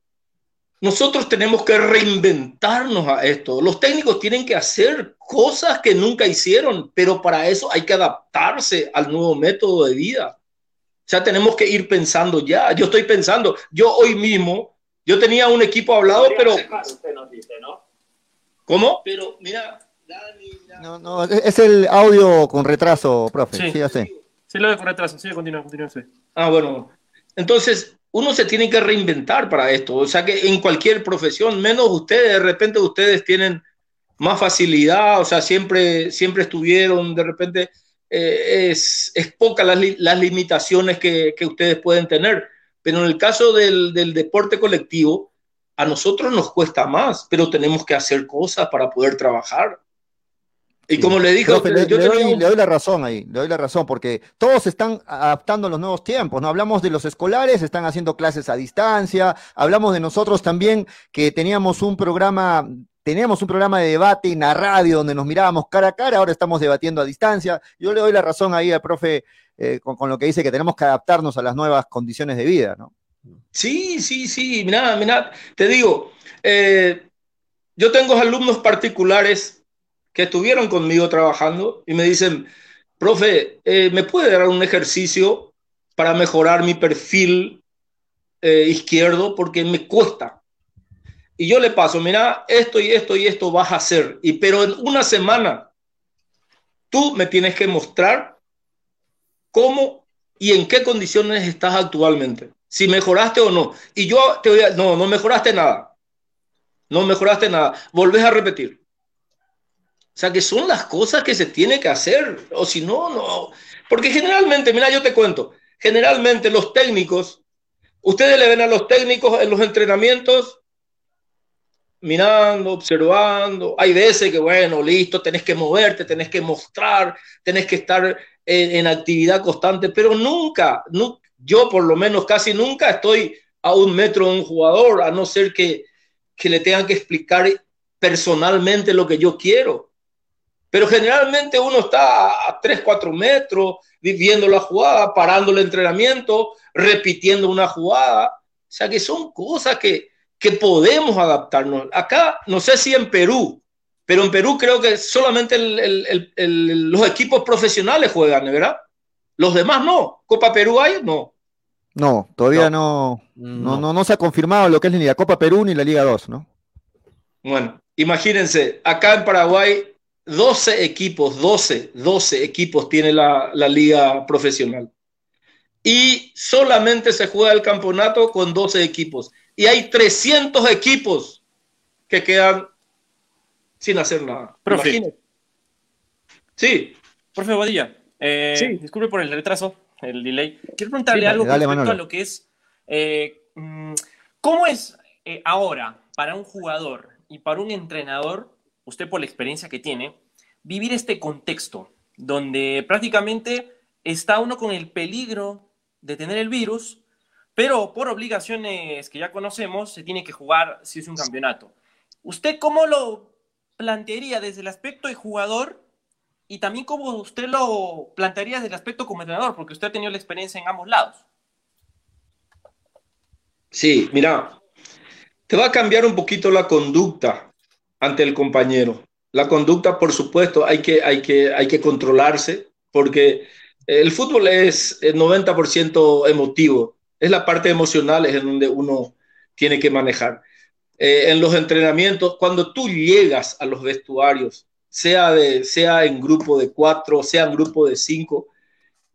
nosotros tenemos que reinventarnos a esto. Los técnicos tienen que hacer cosas que nunca hicieron, pero para eso hay que adaptarse al nuevo método de vida. O sea, tenemos que ir pensando ya. Yo estoy pensando, yo hoy mismo, yo tenía un equipo hablado, pero... ¿Cómo? Pero mira, No, no, es el audio con retraso, profe. Sí, sí, sí. Sí, lo de con retraso. Sí, continúa, continúa. Ah, bueno. Entonces, uno se tiene que reinventar para esto. O sea que en cualquier profesión, menos ustedes, de repente ustedes tienen más facilidad, o sea, siempre, siempre estuvieron, de repente eh, es, es poca las, las limitaciones que, que, ustedes pueden tener, pero en el caso del, del, deporte colectivo, a nosotros nos cuesta más, pero tenemos que hacer cosas para poder trabajar. Y como le dije, le, yo le, doy, le, doy, la razón ahí, le doy la razón, porque todos están adaptando a los nuevos tiempos, ¿no? Hablamos de los escolares, están haciendo clases a distancia, hablamos de nosotros también que teníamos un programa teníamos un programa de debate en la radio donde nos mirábamos cara a cara, ahora estamos debatiendo a distancia. Yo le doy la razón ahí al profe eh, con, con, lo que dice que tenemos que adaptarnos a las nuevas condiciones de vida, ¿no? Sí, sí, sí, mira, mira, te digo, eh, yo tengo alumnos particulares que estuvieron conmigo trabajando y me dicen, profe, eh, ¿me puede dar un ejercicio para mejorar mi perfil eh, izquierdo? Porque me cuesta y yo le paso, mira, esto y esto y esto vas a hacer, y pero en una semana tú me tienes que mostrar cómo y en qué condiciones estás actualmente, si mejoraste o no. Y yo te voy a, no, no mejoraste nada, no mejoraste nada, volvés a repetir. O sea que son las cosas que se tiene que hacer, o si no, no. Porque generalmente, mira, yo te cuento, generalmente los técnicos, ustedes le ven a los técnicos en los entrenamientos mirando, observando. Hay veces que, bueno, listo, tenés que moverte, tenés que mostrar, tenés que estar en, en actividad constante, pero nunca, no, yo por lo menos casi nunca estoy a un metro de un jugador, a no ser que, que le tengan que explicar personalmente lo que yo quiero. Pero generalmente uno está a 3, 4 metros, viviendo la jugada, parando el entrenamiento, repitiendo una jugada. O sea que son cosas que, que podemos adaptarnos. Acá, no sé si en Perú, pero en Perú creo que solamente el, el, el, los equipos profesionales juegan, ¿verdad? Los demás no. Copa Perú hay, no. No, todavía no no, no, no, se ha confirmado lo que es ni la Copa Perú ni la Liga 2, ¿no? Bueno, imagínense, acá en Paraguay 12 equipos, 12, 12 equipos tiene la, la liga profesional. Y solamente se juega el campeonato con 12 equipos y hay 300 equipos que quedan sin hacer nada. Profe. Sí. Profe Bodilla, eh, sí. disculpe por el retraso, el delay. Quiero preguntarle sí, algo dale, respecto a lo que es, eh, mm, ¿cómo es eh, ahora para un jugador y para un entrenador, usted por la experiencia que tiene, vivir este contexto donde prácticamente está uno con el peligro de tener el virus, pero por obligaciones que ya conocemos, se tiene que jugar si es un campeonato. ¿Usted cómo lo plantearía desde el aspecto de jugador y también cómo usted lo plantearía desde el aspecto como entrenador? Porque usted ha tenido la experiencia en ambos lados. Sí, mira, te va a cambiar un poquito la conducta ante el compañero. La conducta, por supuesto, hay que, hay que, hay que controlarse porque el fútbol es 90% emotivo es la parte emocional, es en donde uno tiene que manejar. Eh, en los entrenamientos, cuando tú llegas a los vestuarios, sea, de, sea en grupo de cuatro, sea en grupo de cinco,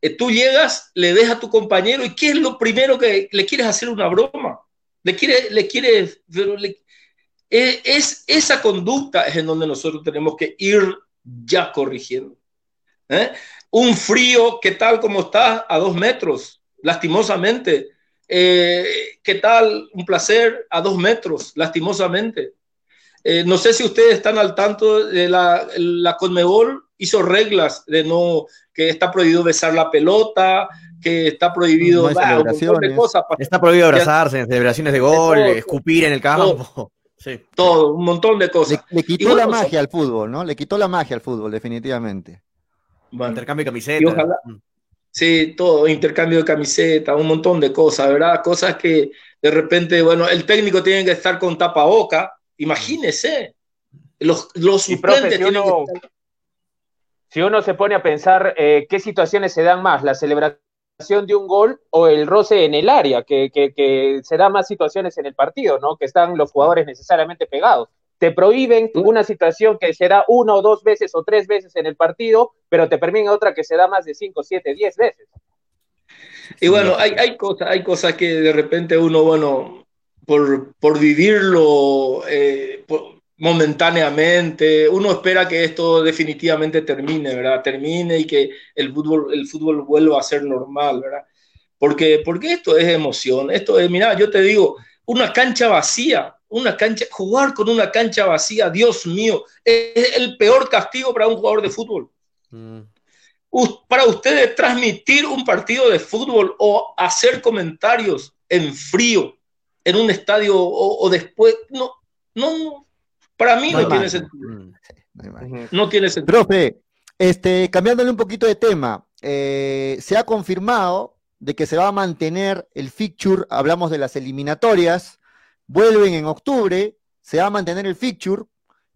eh, tú llegas, le ves a tu compañero y ¿qué es lo primero que le quieres hacer una broma? Le quieres, le quieres, eh, es, esa conducta es en donde nosotros tenemos que ir ya corrigiendo. ¿eh? Un frío, ¿qué tal como está? A dos metros lastimosamente. Eh, ¿Qué tal? Un placer a dos metros, lastimosamente. Eh, no sé si ustedes están al tanto de la, la Conmebol hizo reglas de no, que está prohibido besar la pelota, que está prohibido no bah, un montón de cosas. Está prohibido abrazarse en celebraciones de gol, todo, escupir en el campo. Todo, sí. todo, un montón de cosas. Le, le quitó bueno, la magia al fútbol, ¿no? Le quitó la magia al fútbol, definitivamente. Bueno, Intercambio de camisetas. Ojalá, Sí, todo, intercambio de camiseta, un montón de cosas, ¿verdad? Cosas que de repente, bueno, el técnico tiene que estar con tapaboca, imagínese. Los, los suplentes si uno, tienen que estar... Si uno se pone a pensar eh, qué situaciones se dan más, la celebración de un gol o el roce en el área, que, que, que se da más situaciones en el partido, ¿no? Que están los jugadores necesariamente pegados te prohíben una situación que se da una o dos veces o tres veces en el partido, pero te permiten otra que se da más de cinco, siete, diez veces. Y bueno, hay, hay, cosas, hay cosas que de repente uno, bueno, por, por vivirlo, eh, por, momentáneamente. Uno espera que esto definitivamente termine, ¿verdad? Termine y que el fútbol, el fútbol vuelva a ser normal, ¿verdad? Porque, porque esto es emoción. Esto es, mira, yo te digo, una cancha vacía, una cancha, jugar con una cancha vacía, Dios mío, es el peor castigo para un jugador de fútbol. Mm. Para ustedes transmitir un partido de fútbol o hacer comentarios en frío en un estadio o, después, no, no, para mí no, tiene sentido. Mm, no, tiene sentido. Profe, este, cambiándole un poquito de tema, eh, se ha confirmado de que se va a mantener el fixture, hablamos de las eliminatorias, vuelven en octubre, se va a mantener el fixture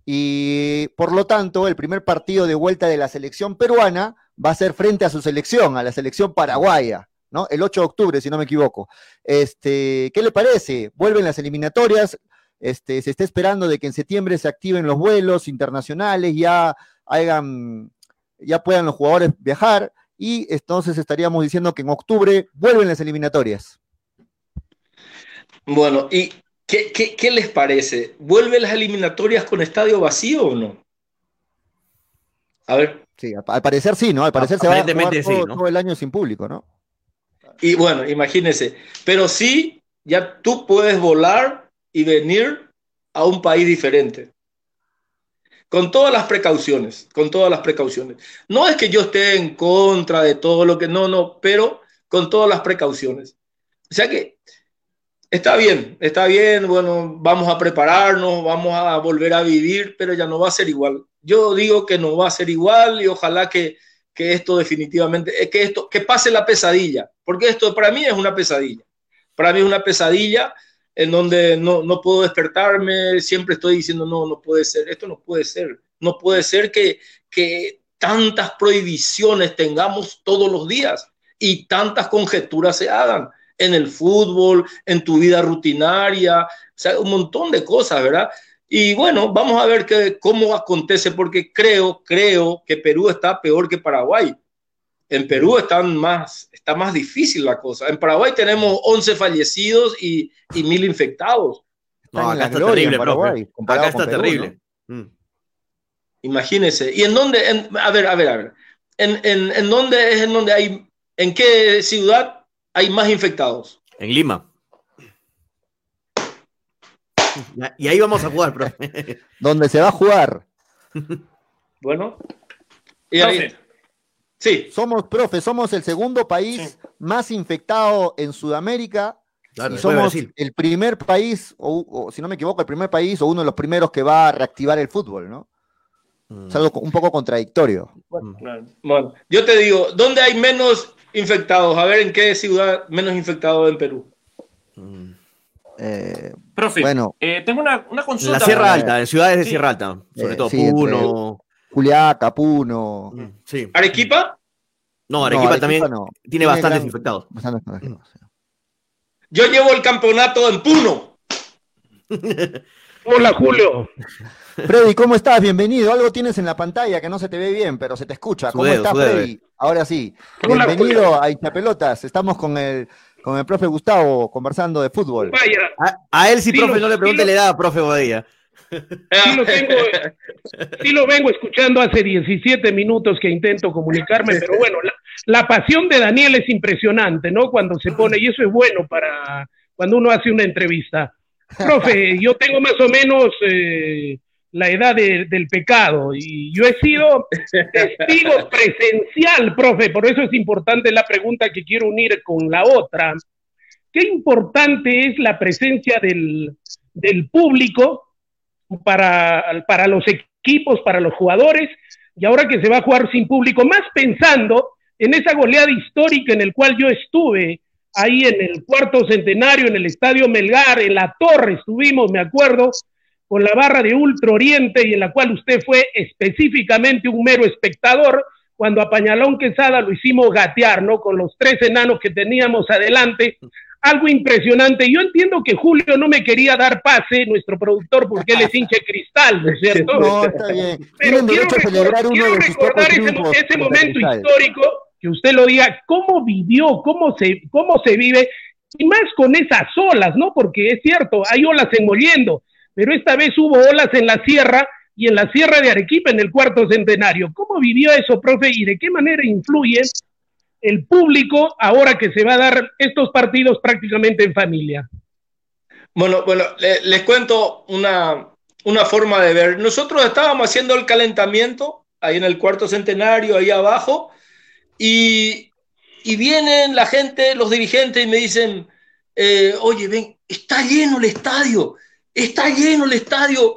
y por lo tanto el primer partido de vuelta de la selección peruana va a ser frente a su selección, a la selección paraguaya. ¿no? El 8 de octubre, si no me equivoco. Este, ¿Qué le parece? Vuelven las eliminatorias, este, se está esperando de que en septiembre se activen los vuelos internacionales, ya hagan, ya puedan los jugadores viajar, y entonces estaríamos diciendo que en octubre vuelven las eliminatorias. Bueno, ¿y qué, les parece? ¿Vuelven las eliminatorias con estadio vacío o no? A ver. Sí, al parecer sí, ¿no? Al parecer se va a jugar todo el año sin público, ¿no? Y bueno, imagínense, pero sí, ya tú puedes volar y venir a un país diferente. Con todas las precauciones, con todas las precauciones. No es que yo esté en contra de todo lo que, no, no, pero con todas las precauciones. O sea que está bien, está bien, bueno, vamos a prepararnos, vamos a volver a vivir, pero ya no va a ser igual. Yo digo que no va a ser igual y ojalá que, que esto definitivamente, eh, que esto, que pase la pesadilla, porque esto para mí es una pesadilla. Para mí es una pesadilla en donde no, no puedo despertarme, siempre estoy diciendo, no, no puede ser, esto no puede ser, no puede ser que, que tantas prohibiciones tengamos todos los días y tantas conjeturas se hagan en el fútbol, en tu vida rutinaria, o sea, un montón de cosas, ¿verdad? Y bueno, vamos a ver qué, cómo acontece, porque creo, creo que Perú está peor que Paraguay. En Perú están más, está más difícil la cosa. En Paraguay tenemos 11 fallecidos y, y mil infectados. No, acá está terrible, Paraguay, Acá está terrible. Mm. Imagínense. ¿Y en dónde? a ver, a ver, a ver. ¿En, en, en dónde es en donde hay, en qué ciudad hay más infectados? En Lima. Y ahí vamos a jugar, profe. Donde se va a jugar. Bueno. Y ahí, sí. Somos, profe, somos el segundo país más infectado en Sudamérica. y somos el primer país, o, si no me equivoco, el primer país o uno de los primeros que va a reactivar el fútbol, ¿no? Mm. Es algo un poco contradictorio. Bueno, bueno, yo te digo, ¿dónde hay menos infectados? A ver en qué ciudad menos infectados en Perú. Mm. Eh, Profe, bueno, eh, tengo una, una, consulta. En la Sierra Alta, en ciudades de Sierra Alta, sobre eh, todo Puno. Juliaca, Puno. Mm, sí. ¿Arequipa? No, Arequipa, también tiene, bastantes infectados. Yo llevo el campeonato en Puno. Hola, Julio. Freddy, ¿cómo estás? Bienvenido. Algo tienes en la pantalla que no se te ve bien, pero se te escucha. ¿Cómo estás, Freddy? Ahora sí. Bienvenido a Hinchapelotas. Estamos con el con el profe Gustavo conversando de fútbol. A, él sí, profe, no le pregunte la edad, profe Bodía. Sí lo, vengo, escuchando hace 17 minutos que intento comunicarme, pero bueno, la, pasión de Daniel es impresionante, ¿no? Cuando se pone, y eso es bueno para cuando uno hace una entrevista. Profe, yo tengo más o menos eh, la edad del pecado y yo he sido testigo presencial, profe, por eso es importante la pregunta que quiero unir con la otra. Qué importante es la presencia del, público para, para los equipos, para los jugadores, y ahora que se va a jugar sin público, más pensando en esa goleada histórica en el cual yo estuve ahí en el cuarto centenario, en el Estadio Melgar, en la torre estuvimos, me acuerdo, con la barra de Ultra Oriente y en la cual usted fue específicamente un mero espectador, cuando a Pañalón Quesada lo hicimos gatear, ¿no? Con los tres enanos que teníamos adelante. Algo impresionante. Yo entiendo que Julio no me quería dar pase, nuestro productor, porque él es hinche cristal, ¿no es cierto? No, está bien. Pero quiero, recordar, quiero recordar ese, ese momento histórico, que usted lo diga, cómo vivió, cómo se, cómo se vive, y más con esas olas, ¿no? Porque es cierto, hay olas enmoliendo pero esta vez hubo olas en la sierra y en la sierra de Arequipa en el cuarto centenario. ¿Cómo vivió eso, profe, y de qué manera influye el público ahora que se va a dar estos partidos prácticamente en familia? Bueno, bueno, les cuento una, una forma de ver. Nosotros estábamos haciendo el calentamiento ahí en el cuarto centenario, ahí abajo, y, y vienen la gente, los dirigentes, y me dicen, eh, oye, ven, está lleno el estadio, está lleno el estadio.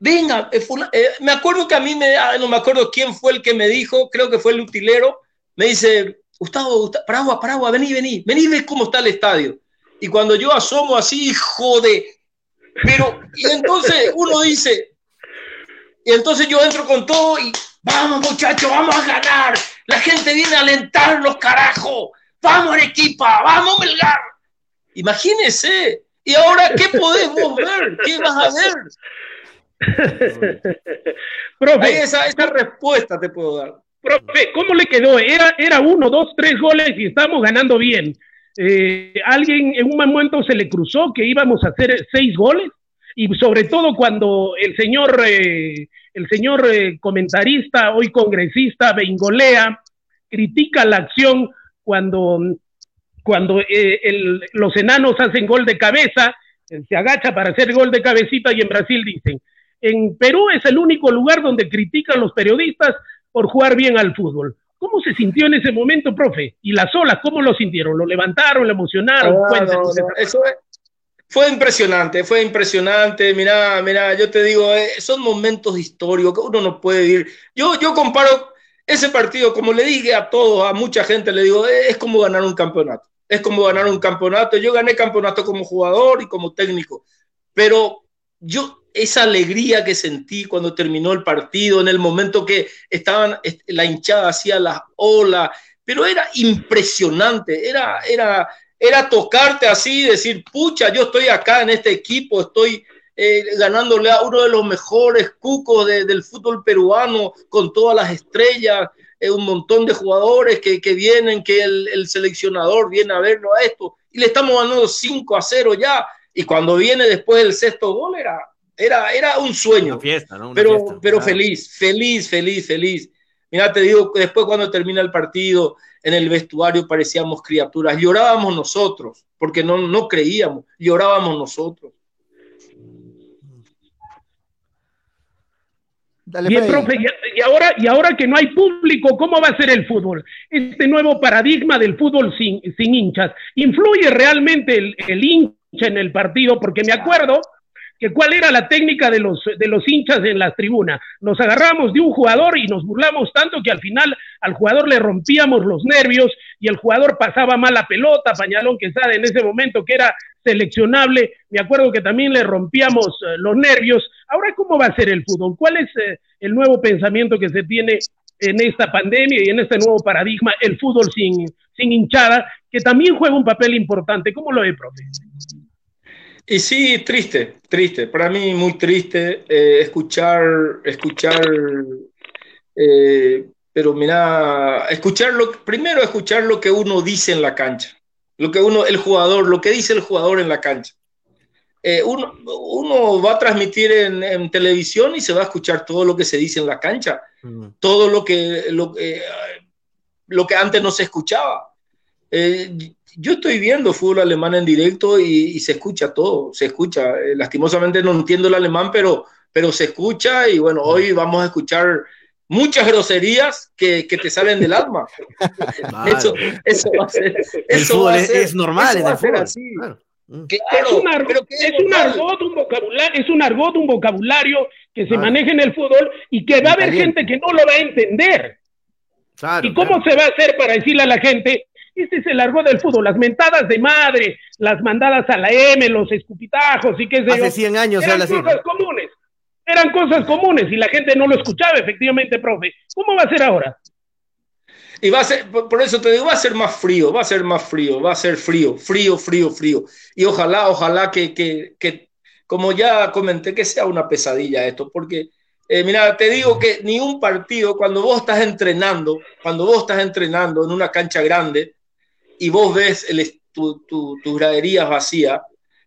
Venga, eh, eh, me acuerdo que a mí, me, ah, no me acuerdo quién fue el que me dijo, creo que fue el utilero, me dice, Gustavo, Gustavo Paragua, Paragua, vení, vení, vení, ve cómo está el estadio. Y cuando yo asomo así, hijo de... Pero, y entonces uno dice, y entonces yo entro con todo y vamos muchachos, vamos a ganar. La gente viene a alentarnos, carajo. Vamos Arequipa, vamos Melgar. Imagínese. ¿Y ahora qué podemos ver? ¿Qué vas a ver? Profe, esa, esa respuesta te puedo dar. Profe, ¿cómo le quedó? Era, era uno, dos, tres goles y estamos ganando bien. Eh, alguien en un momento se le cruzó que íbamos a hacer seis goles y sobre todo cuando el señor, eh, el señor eh, comentarista, hoy congresista, Bengolea, critica la acción cuando, cuando los enanos hacen gol de cabeza, se agacha para hacer gol de cabecita y en Brasil dicen, en Perú es el único lugar donde critican los periodistas por jugar bien al fútbol. ¿Cómo se sintió en ese momento, profe? ¿Y las olas, cómo lo sintieron? ¿Lo levantaron, lo emocionaron? Ah, eso fue impresionante, fue impresionante. Mira, mira, yo te digo, eh, son momentos históricos que uno no puede vivir. Yo, yo comparo ese partido, como le dije a todos, a mucha gente, le digo, eh, es como ganar un campeonato. Es como ganar un campeonato. Yo gané campeonato como jugador y como técnico, pero yo esa alegría que sentí cuando terminó el partido, en el momento que estaban, la hinchada hacía las olas, pero era impresionante, era, era, era tocarte así, decir, pucha, yo estoy acá en este equipo, estoy eh, ganándole a uno de los mejores cucos del fútbol peruano, con todas las estrellas, eh, un montón de jugadores que, que vienen, que el, el, seleccionador viene a verlo a esto, y le estamos ganando 5 a 0 ya, y cuando viene después del sexto gol era era, era un sueño. pero pero feliz, feliz, feliz, feliz. Mira, te digo, después cuando termina el partido, en el vestuario parecíamos criaturas. Llorábamos nosotros, porque no, no creíamos, llorábamos nosotros. y, profe, y, ahora, y ahora que no hay público, ¿cómo va a ser el fútbol? Este nuevo paradigma del fútbol sin, sin hinchas, ¿influye realmente el, el hincha en el partido? Porque me acuerdo que cuál era la técnica de los, de los hinchas en la tribuna. Nos agarramos de un jugador y nos burlamos tanto que al final al jugador le rompíamos los nervios y el jugador pasaba mal la pelota, Pañalón que sabe en ese momento que era seleccionable, me acuerdo que también le rompíamos eh, los nervios. Ahora, ¿cómo va a ser el fútbol? ¿Cuál es eh, el nuevo pensamiento que se tiene en esta pandemia y en este nuevo paradigma, el fútbol sin, sin hinchada, que también juega un papel importante? ¿Cómo lo ve, profe? Y sí, triste, triste, para mí muy triste eh, escuchar, escuchar, eh, pero mira, escuchar lo, primero escuchar lo que uno dice en la cancha, lo que uno, el jugador, lo que dice el jugador en la cancha. Eh, uno, uno, va a transmitir en, en, televisión y se va a escuchar todo lo que se dice en la cancha, mm. todo lo que, lo, lo que antes no se escuchaba. Eh, yo estoy viendo fútbol alemán en directo y, se escucha todo, se escucha. Eh, lastimosamente no entiendo el alemán, pero, pero se escucha y bueno, hoy vamos a escuchar muchas groserías que, que te salen del alma. eso, eso, va a ser. Eso va a ser, es, normal en el fútbol. Así. Mm. Claro. es un, argot, es, un argot, un vocabulario, es un argot, un vocabulario que se maneja en el fútbol y que va a haber gente que no lo va a entender. Claro, ¿Y cómo se va a hacer para decirle a la gente, este se largó del fútbol, las mentadas de madre, las mandadas a la M, los escupitajos y qué sé Hace 100 años eran cosas comunes. Eran cosas comunes y la gente no lo escuchaba, efectivamente, profe. ¿Cómo va a ser ahora? Y va a ser, por eso te digo, va a ser más frío, va a ser más frío, va a ser frío, frío, frío, frío. Y ojalá, ojalá que, que, que como ya comenté, que sea una pesadilla esto, porque, eh, mira, te digo que ni un partido, cuando vos estás entrenando, cuando vos estás entrenando en una cancha grande, y vos ves el, tu, tu, tus graderías vacías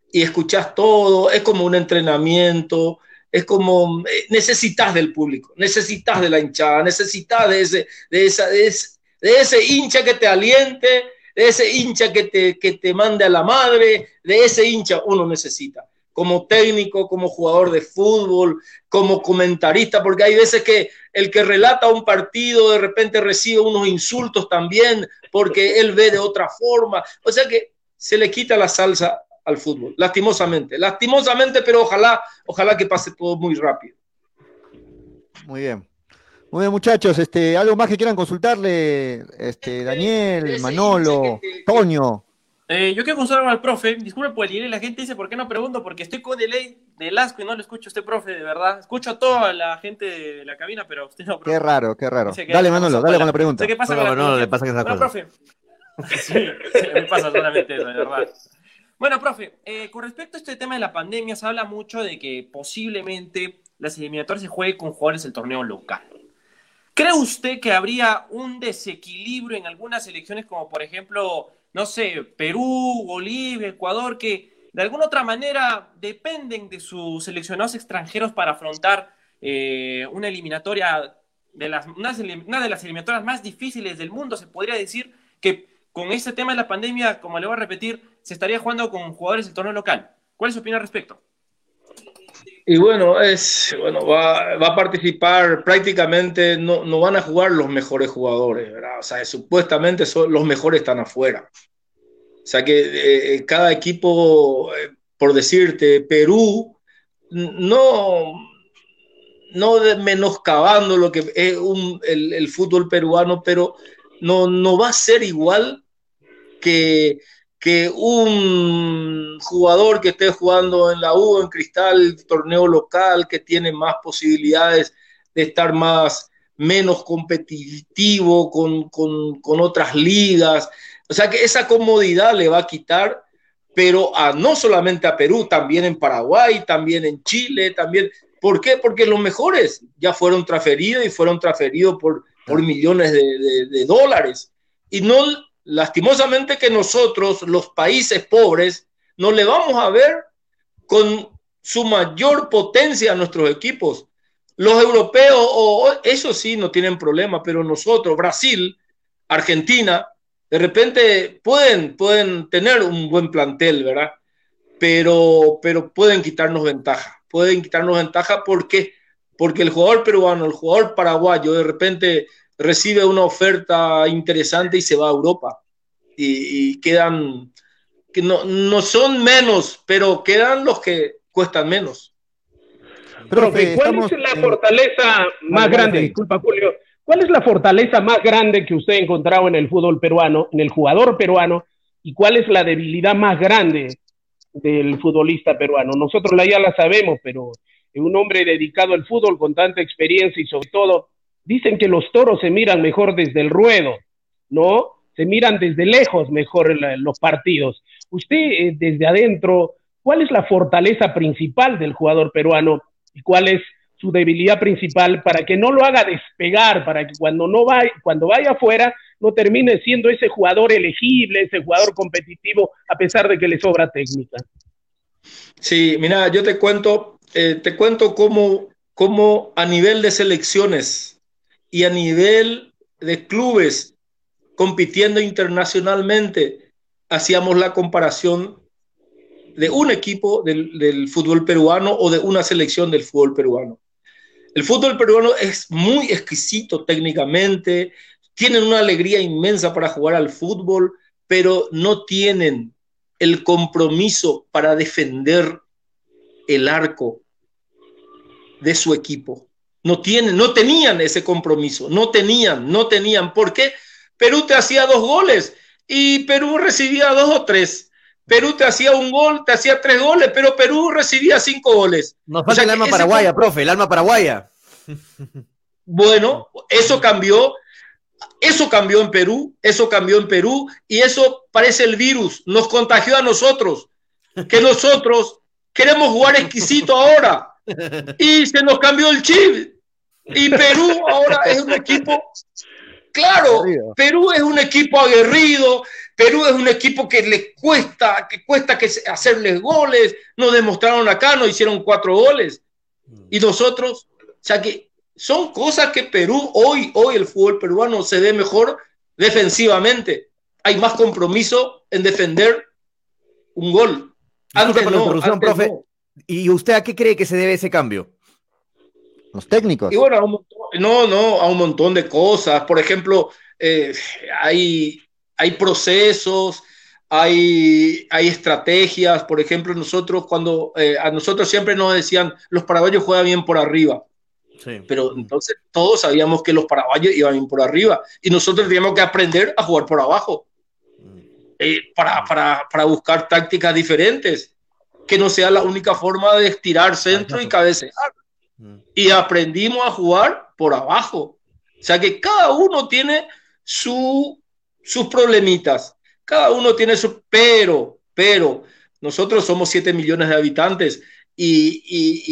y escuchás todo, es como un entrenamiento, es como eh, necesitas del público, necesitas de la hinchada, necesitas de ese, de, esa, de, ese, hincha que te aliente, de ese hincha que te, que te mande a la madre, de ese hincha uno necesita como técnico, como jugador de fútbol, como comentarista, porque hay veces que el que relata un partido de repente recibe unos insultos también porque él ve de otra forma. O sea que se le quita la salsa al fútbol, lastimosamente, lastimosamente, pero ojalá, ojalá que pase todo muy rápido. Muy bien. Muy bien, muchachos, este, algo más que quieran consultarle, este, Daniel, Manolo, Toño. Eh, yo quiero consultar al profe, disculpe por el la gente dice, ¿por qué no pregunto? Porque estoy con delay del asco y no lo escucho a usted, profe, de verdad. Escucho a toda la gente de la cabina, pero usted no, profe. Qué raro, qué raro. Dale, Manolo, dale con la pregunta. ¿Qué pasa con la no, le pasa que bueno, profe. sí, me pasa solamente eso, de verdad. Bueno, profe, eh, con respecto a este tema de la pandemia, se habla mucho de que posiblemente las eliminatorias se jueguen con jugadores del torneo local. ¿Cree usted que habría un desequilibrio en algunas selecciones, como por ejemplo, no sé, Perú, Bolivia, Ecuador, que de alguna otra manera dependen de sus seleccionados extranjeros para afrontar eh, una eliminatoria, de las, una de las eliminatorias más difíciles del mundo, se podría decir que con este tema de la pandemia, como le voy a repetir, se estaría jugando con jugadores del torneo local. ¿Cuál es su opinión al respecto? Y bueno, es, bueno va, a participar prácticamente, no, no, van a jugar los mejores jugadores, ¿verdad? O sea, supuestamente son, los mejores están afuera. O sea que eh, cada equipo, eh, por decirte, Perú, no, no menoscabando lo que es el, el, fútbol peruano, pero no, no va a ser igual que, que un jugador que esté jugando en la U, en Cristal, torneo local, que tiene más posibilidades de estar más, menos competitivo con, con, con otras ligas. O sea que esa comodidad le va a quitar, pero a, no solamente a Perú, también en Paraguay, también en Chile, también. ¿Por qué? Porque los mejores ya fueron transferidos y fueron transferidos por, por millones de, de, de dólares. Y no lastimosamente que nosotros, los países pobres, no le vamos a ver con su mayor potencia a nuestros equipos. Los europeos, eso sí, no tienen problema, pero nosotros, Brasil, Argentina, de repente pueden, pueden tener un buen plantel, ¿verdad? Pero, pero pueden quitarnos ventaja, pueden quitarnos ventaja porque, porque el jugador peruano, el jugador paraguayo, de repente recibe una oferta interesante y se va a Europa. Y, quedan, que no, no, son menos, pero quedan los que cuestan menos. Profe, ¿cuál es la fortaleza más grande? Disculpa, Julio. ¿Cuál es la fortaleza más grande que usted ha encontrado en el fútbol peruano, en el jugador peruano? ¿Y cuál es la debilidad más grande del futbolista peruano? Nosotros la ya la sabemos, pero un hombre dedicado al fútbol con tanta experiencia y sobre todo Dicen que los toros se miran mejor desde el ruedo, ¿no? Se miran desde lejos mejor los partidos. Usted, eh, desde adentro, ¿cuál es la fortaleza principal del jugador peruano y cuál es su debilidad principal para que no lo haga despegar, para que cuando no vaya, cuando vaya afuera no termine siendo ese jugador elegible, ese jugador competitivo, a pesar de que le sobra técnica. Sí, mira, yo te cuento, eh, te cuento cómo, cómo a nivel de selecciones y a nivel de clubes compitiendo internacionalmente, hacíamos la comparación de un equipo del, fútbol peruano o de una selección del fútbol peruano. El fútbol peruano es muy exquisito técnicamente, tienen una alegría inmensa para jugar al fútbol, pero no tienen el compromiso para defender el arco de su equipo. No tienen, no tenían ese compromiso, no tenían, no tenían. ¿Por qué? Perú te hacía dos goles y Perú recibía dos o tres. Perú te hacía un gol, te hacía tres goles, pero Perú recibía cinco goles. Nos falta el alma paraguaya, profe, el alma paraguaya. Bueno, eso cambió, eso cambió en Perú, eso cambió en Perú y eso parece el virus, nos contagió a nosotros, que nosotros queremos jugar exquisito ahora y se nos cambió el chip. Y Perú ahora es un equipo, claro, Perú es un equipo aguerrido, Perú es un equipo que le cuesta, que cuesta que hacerles goles. Nos demostraron acá, nos hicieron cuatro goles. Y nosotros, o sea que son cosas que Perú, hoy, hoy el fútbol peruano se ve mejor defensivamente. Hay más compromiso en defender un gol. Antes no, profe. ¿Y usted a qué cree que se debe ese cambio? Los técnicos. Y bueno, no, no, a un montón de cosas. Por ejemplo, eh, hay, hay procesos, hay, hay estrategias. Por ejemplo, nosotros cuando eh, a nosotros siempre nos decían los paraguayos juegan bien por arriba. Pero entonces todos sabíamos que los paraguayos iban bien por arriba y nosotros teníamos que aprender a jugar por abajo eh, para, para, para, buscar tácticas diferentes, que no sea la única forma de estirar centro y cabecear. Mm. Y aprendimos a jugar por abajo. O sea que cada uno tiene su, sus problemitas. Cada uno tiene su, pero, pero, nosotros somos 7 millones de habitantes y,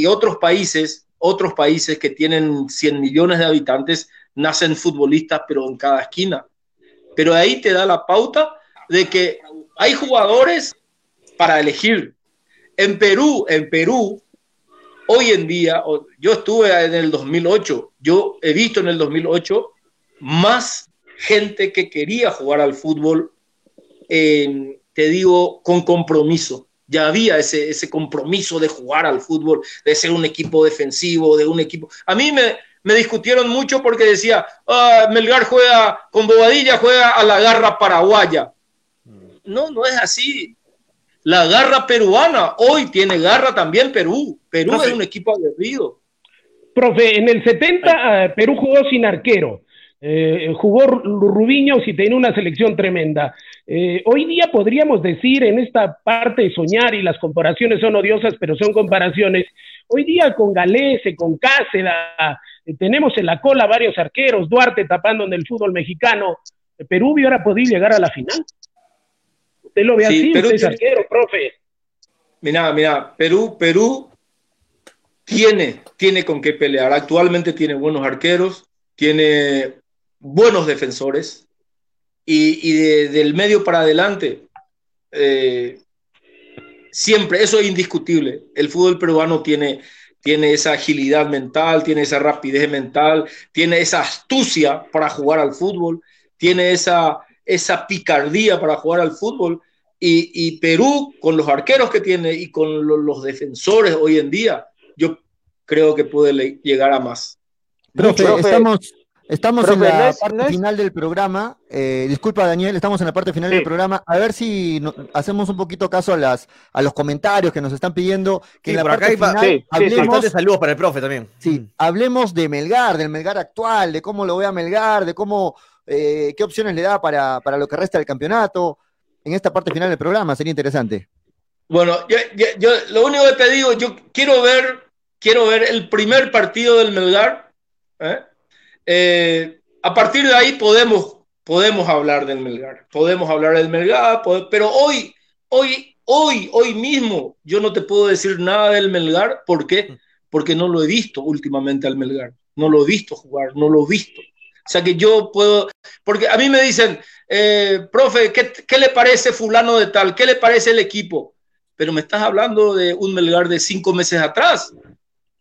y, otros países, otros países que tienen 100 millones de habitantes, nacen futbolistas, pero en cada esquina. Pero ahí te da la pauta de que hay jugadores para elegir. En Perú, en Perú, hoy en día, yo estuve en el 2008, yo he visto en el 2008 más gente que quería jugar al fútbol, te digo, con compromiso. Ya había ese, ese compromiso de jugar al fútbol, de ser un equipo defensivo, de un equipo... A mí me, me discutieron mucho porque decía, ah, Melgar juega con Bobadilla, juega a la garra paraguaya. No, no es así. La garra peruana, hoy tiene garra también Perú. Perú es un equipo aguerrido. Profe, en el 70 eh, Perú jugó sin arquero. Eh, jugó Rubiño y tenía una selección tremenda. Eh, hoy día podríamos decir en esta parte de soñar, y las comparaciones son odiosas, pero son comparaciones, hoy día con Galese, con Cáceres, eh, tenemos en la cola varios arqueros, Duarte tapando en el fútbol mexicano, Perú hubiera podido llegar a la final. Usted lo ve así, usted es arquero, profe. Mira, mira, Perú, Perú tiene, tiene con qué pelear. Actualmente tiene buenos arqueros, tiene buenos defensores y, del medio para adelante, eh, siempre, eso es indiscutible. El fútbol peruano tiene, tiene esa agilidad mental, tiene esa rapidez mental, tiene esa astucia para jugar al fútbol, tiene esa, esa picardía para jugar al fútbol. Y, Perú, con los arqueros que tiene y con los defensores hoy en día, creo que puede llegar a más. Profe, estamos, Estamos en la parte final del programa. Eh, disculpa, Daniel, estamos en la parte final del programa. A ver si hacemos un poquito caso a las a los comentarios que nos están pidiendo. Que en la parte final hablemos, de saludos para el profe también. Sí, mm. hablemos de Melgar, del Melgar actual, de cómo lo ve a Melgar, de cómo eh, qué opciones le da para, para lo que resta del campeonato. En esta parte final del programa sería interesante. Bueno, yo, yo lo único que te digo, yo quiero ver, quiero ver el primer partido del Melgar. ¿eh? Eh, a partir de ahí podemos, podemos hablar del Melgar, podemos hablar del Melgar, pero hoy, hoy, hoy, hoy mismo yo no te puedo decir nada del Melgar. ¿Por qué? Porque no lo he visto últimamente al Melgar, no lo he visto jugar, no lo he visto. O sea que yo puedo, porque a mí me dicen, eh, profe, ¿qué, ¿qué, le parece fulano de tal? ¿Qué le parece el equipo? Pero me estás hablando de un Melgar de cinco meses atrás.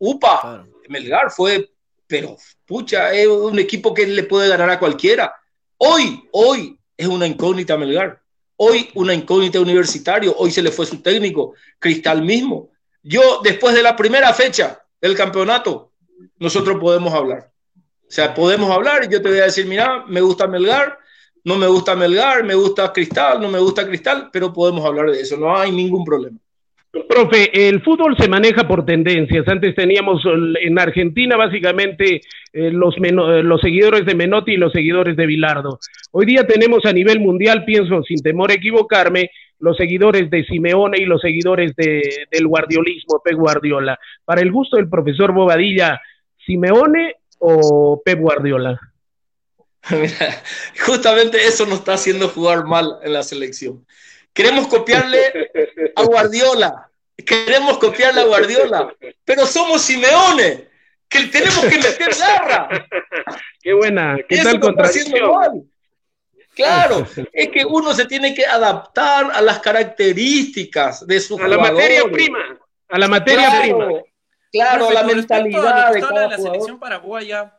Upa, Melgar fue pero pucha, es un equipo que le puede ganar a cualquiera. Hoy, hoy es una incógnita Melgar. Hoy una incógnita universitario. Hoy se le fue su técnico, Cristal mismo. Yo, después de la primera fecha del campeonato, nosotros podemos hablar. O sea, podemos hablar y yo te voy a decir, mira, me gusta Melgar, no me gusta Melgar, me gusta Cristal, no me gusta Cristal, pero podemos hablar de eso, no hay ningún problema. Profe, el fútbol se maneja por tendencias. Antes teníamos en Argentina básicamente eh, los, eh, los seguidores de Menotti y los seguidores de Bilardo. Hoy día tenemos a nivel mundial, pienso sin temor a equivocarme, los seguidores de Simeone y los seguidores de, del guardiolismo, Pep Guardiola. Para el gusto del profesor Bobadilla, ¿Simeone o Pep Guardiola? Justamente eso nos está haciendo jugar mal en la selección. Queremos copiarle a Guardiola. Queremos copiarle a Guardiola. Pero somos Simeone, que tenemos que meter garra. Qué buena, qué tal contradicción. Claro, es que uno se tiene que adaptar a las características de su A la materia prima, a la materia prima. Claro, a la mentalidad de cada la selección paraguaya,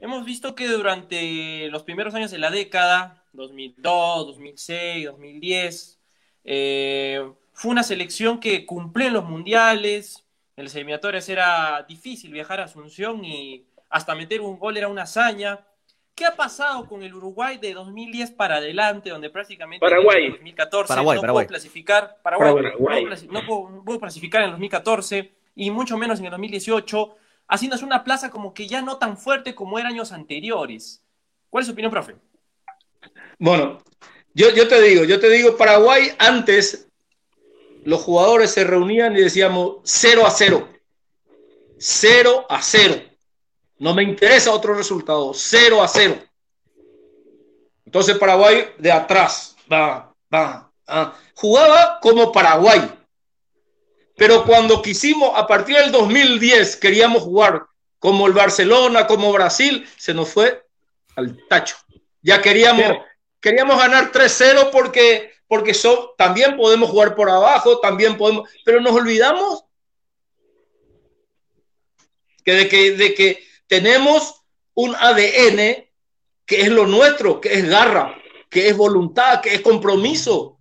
hemos visto que durante los primeros años de la década, 2002, 2006, 2010, fue una selección que cumplió en los mundiales, en las eliminatorias era difícil viajar a Asunción y hasta meter un gol era una hazaña. ¿Qué ha pasado con el Uruguay de 2010 para adelante, donde prácticamente Paraguay. en 2014 Paraguay, no Paraguay. pudo clasificar, Paraguay, Paraguay. No, clasi- no pudo, pudo clasificar en 2014 y mucho menos en el 2018, haciéndose una plaza como que ya no tan fuerte como era años anteriores? ¿Cuál es su opinión, profe? Bueno, yo, te digo, yo te digo, Paraguay antes los jugadores se reunían y decíamos 0 a 0. 0 a 0. No me interesa otro resultado. 0 a 0. Entonces Paraguay de atrás. Va, va, va. Jugaba como Paraguay. Pero cuando quisimos, a partir del 2010, queríamos jugar como el Barcelona, como Brasil, se nos fue al tacho. Ya queríamos, queríamos ganar 3-0 porque, porque so- también podemos jugar por abajo, también podemos, pero nos olvidamos que de, que de que tenemos un ADN que es lo nuestro, que es garra, que es voluntad, que es compromiso.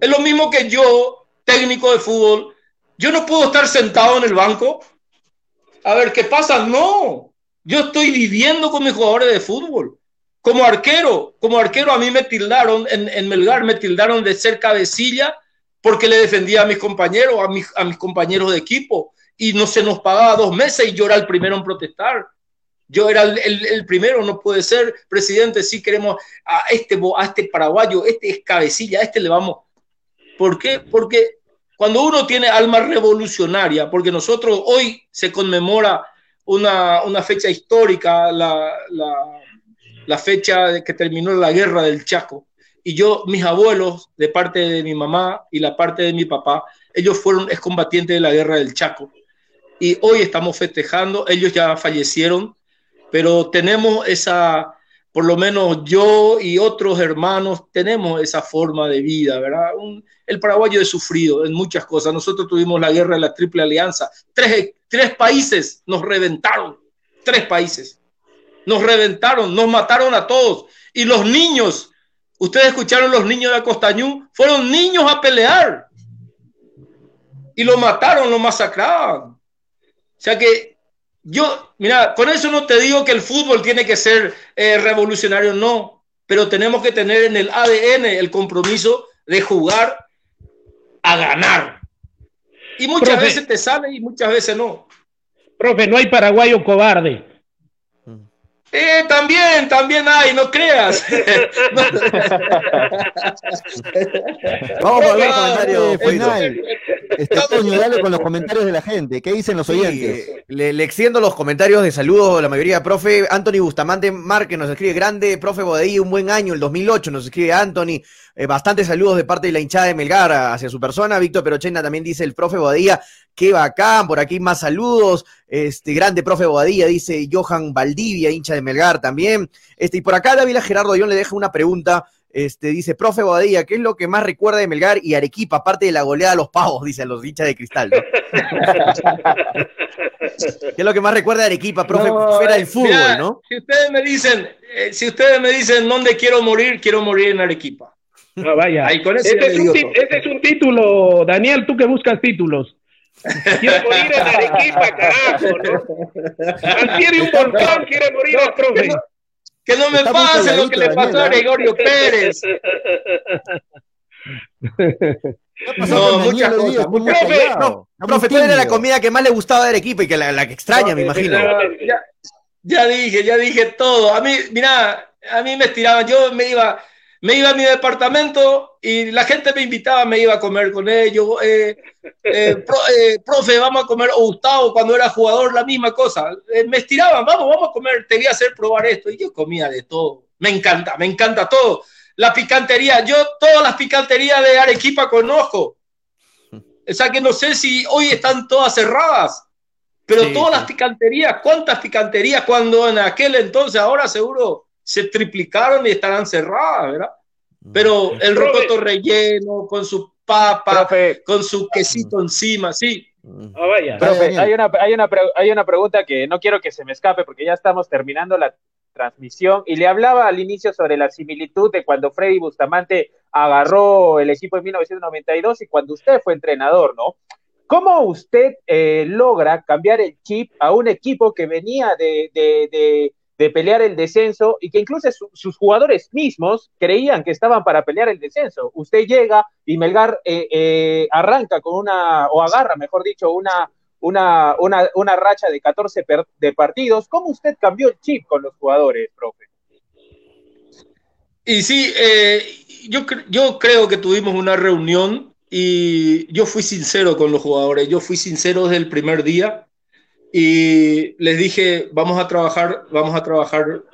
Es lo mismo que yo, técnico de fútbol, yo no puedo estar sentado en el banco a ver qué pasa. No, yo estoy viviendo con mis jugadores de fútbol. Como arquero, como arquero a mí me tildaron, en, en Melgar me tildaron de ser cabecilla porque le defendía a mis compañeros, a mis, a mis compañeros de equipo y no se nos pagaba dos meses y yo era el primero en protestar. Yo era el, el- el primero, no puede ser, presidente, si queremos a este, a este paraguayo, este es cabecilla, a este le vamos. ¿Por qué? Porque cuando uno tiene alma revolucionaria, porque nosotros hoy se conmemora una, una fecha histórica, la, la, la fecha de que terminó la guerra del Chaco. Y yo, mis abuelos, de parte de mi mamá y la parte de mi papá, ellos fueron excombatientes de la guerra del Chaco. Y hoy estamos festejando, ellos ya fallecieron, pero tenemos esa, por lo menos yo y otros hermanos, tenemos esa forma de vida, ¿verdad? El paraguayo es sufrido en muchas cosas. Nosotros tuvimos la guerra de la Triple Alianza. Tres, tres países nos reventaron, tres países. Nos reventaron, nos mataron a todos. Y los niños, ustedes escucharon los niños de Acostañú, fueron niños a pelear. Y lo mataron, lo masacraban. O sea que yo, mira, con eso no te digo que el fútbol tiene que ser eh, revolucionario, no, pero tenemos que tener en el ADN el compromiso de jugar a ganar. Y muchas Profe. veces te sale y muchas veces no. Profe, no hay paraguayo cobarde. Eh, también, también hay, no creas. Vamos por ver Ah, comentarios. Eh, final. Dale con los comentarios de la gente. ¿Qué dicen los Sí, oyentes? le, le extiendo los comentarios de saludos, la mayoría, profe Anthony Bustamante Márquez nos escribe, grande, profe Bodey, un buen año, el 2008, nos escribe Anthony, eh, bastantes saludos de parte de la hinchada de Melgar hacia su persona, Víctor Perochena también dice el profe Bodía, qué bacán, por aquí más saludos, este grande profe Bodía, dice Johan Valdivia, hincha de Melgar también, este, y por acá Dávila Gerardo Dion le deja una pregunta, este, dice, profe Bodía, ¿qué es lo que más recuerda de Melgar y Arequipa, aparte de la goleada a los pavos, dice a los hinchas de cristal, ¿no? ¿Qué es lo que más recuerda de Arequipa, profe, No, fuera del eh, fútbol, mira, ¿no? Si ustedes me dicen, eh, si ustedes me dicen dónde quiero morir, quiero morir en Arequipa. Ah, vaya. Ahí con eso ese, ya es le un, digo ti- todo. ese es un título, Daniel, tú que buscas títulos. Quiere morir en Arequipa, carajo, ¿no? Antier un volcán quiere morir el profe. Que no me Está pase lo que le pasó a ¿eh? Gregorio Pérez. ¿Qué ha pasado No, muchas cosas, muchas- Profe, no, profe, ¿cuál era la comida que más le gustaba de Arequipa y que la, la que extraña, me imagino? Ya, ya dije, ya dije todo. A mí, mira, a mí me estiraban. Yo me iba, me iba a mi departamento y la gente me invitaba, me iba a comer con ellos. Eh, eh, pro- eh, profe, vamos a comer. O Gustavo, cuando era jugador, la misma cosa. Eh, me estiraban, vamos, vamos a comer. Te voy a hacer probar esto. Y yo comía de todo. Me encanta, me encanta todo. La picantería, yo todas las picanterías de Arequipa conozco. O sea que no sé si hoy están todas cerradas. Pero Sí, todas sí. las picanterías, ¿cuántas picanterías cuando en aquel entonces, ahora seguro se triplicaron y estarán cerradas, ¿verdad? Pero el rocoto relleno, con su papa, con su quesito encima, sí. Ah, vaya. hay una, hay, una, hay una pregunta que no quiero que se me escape porque ya estamos terminando la transmisión y le hablaba al inicio sobre la similitud de cuando Freddy Bustamante agarró el equipo en 1992 y cuando usted fue entrenador, ¿no? ¿Cómo usted eh, logra cambiar el chip a un equipo que venía de, de, pelear el descenso y que incluso sus jugadores mismos creían que estaban para pelear el descenso? Usted llega y Melgar eh, eh, arranca con una, o agarra, mejor dicho, una, una, una, una racha de 14 de partidos. ¿Cómo usted cambió el chip con los jugadores, profe? Y sí, yo, yo creo que tuvimos una reunión y yo fui sincero con los jugadores, yo fui sincero desde el primer día y les dije, vamos a trabajar, vamos a trabajar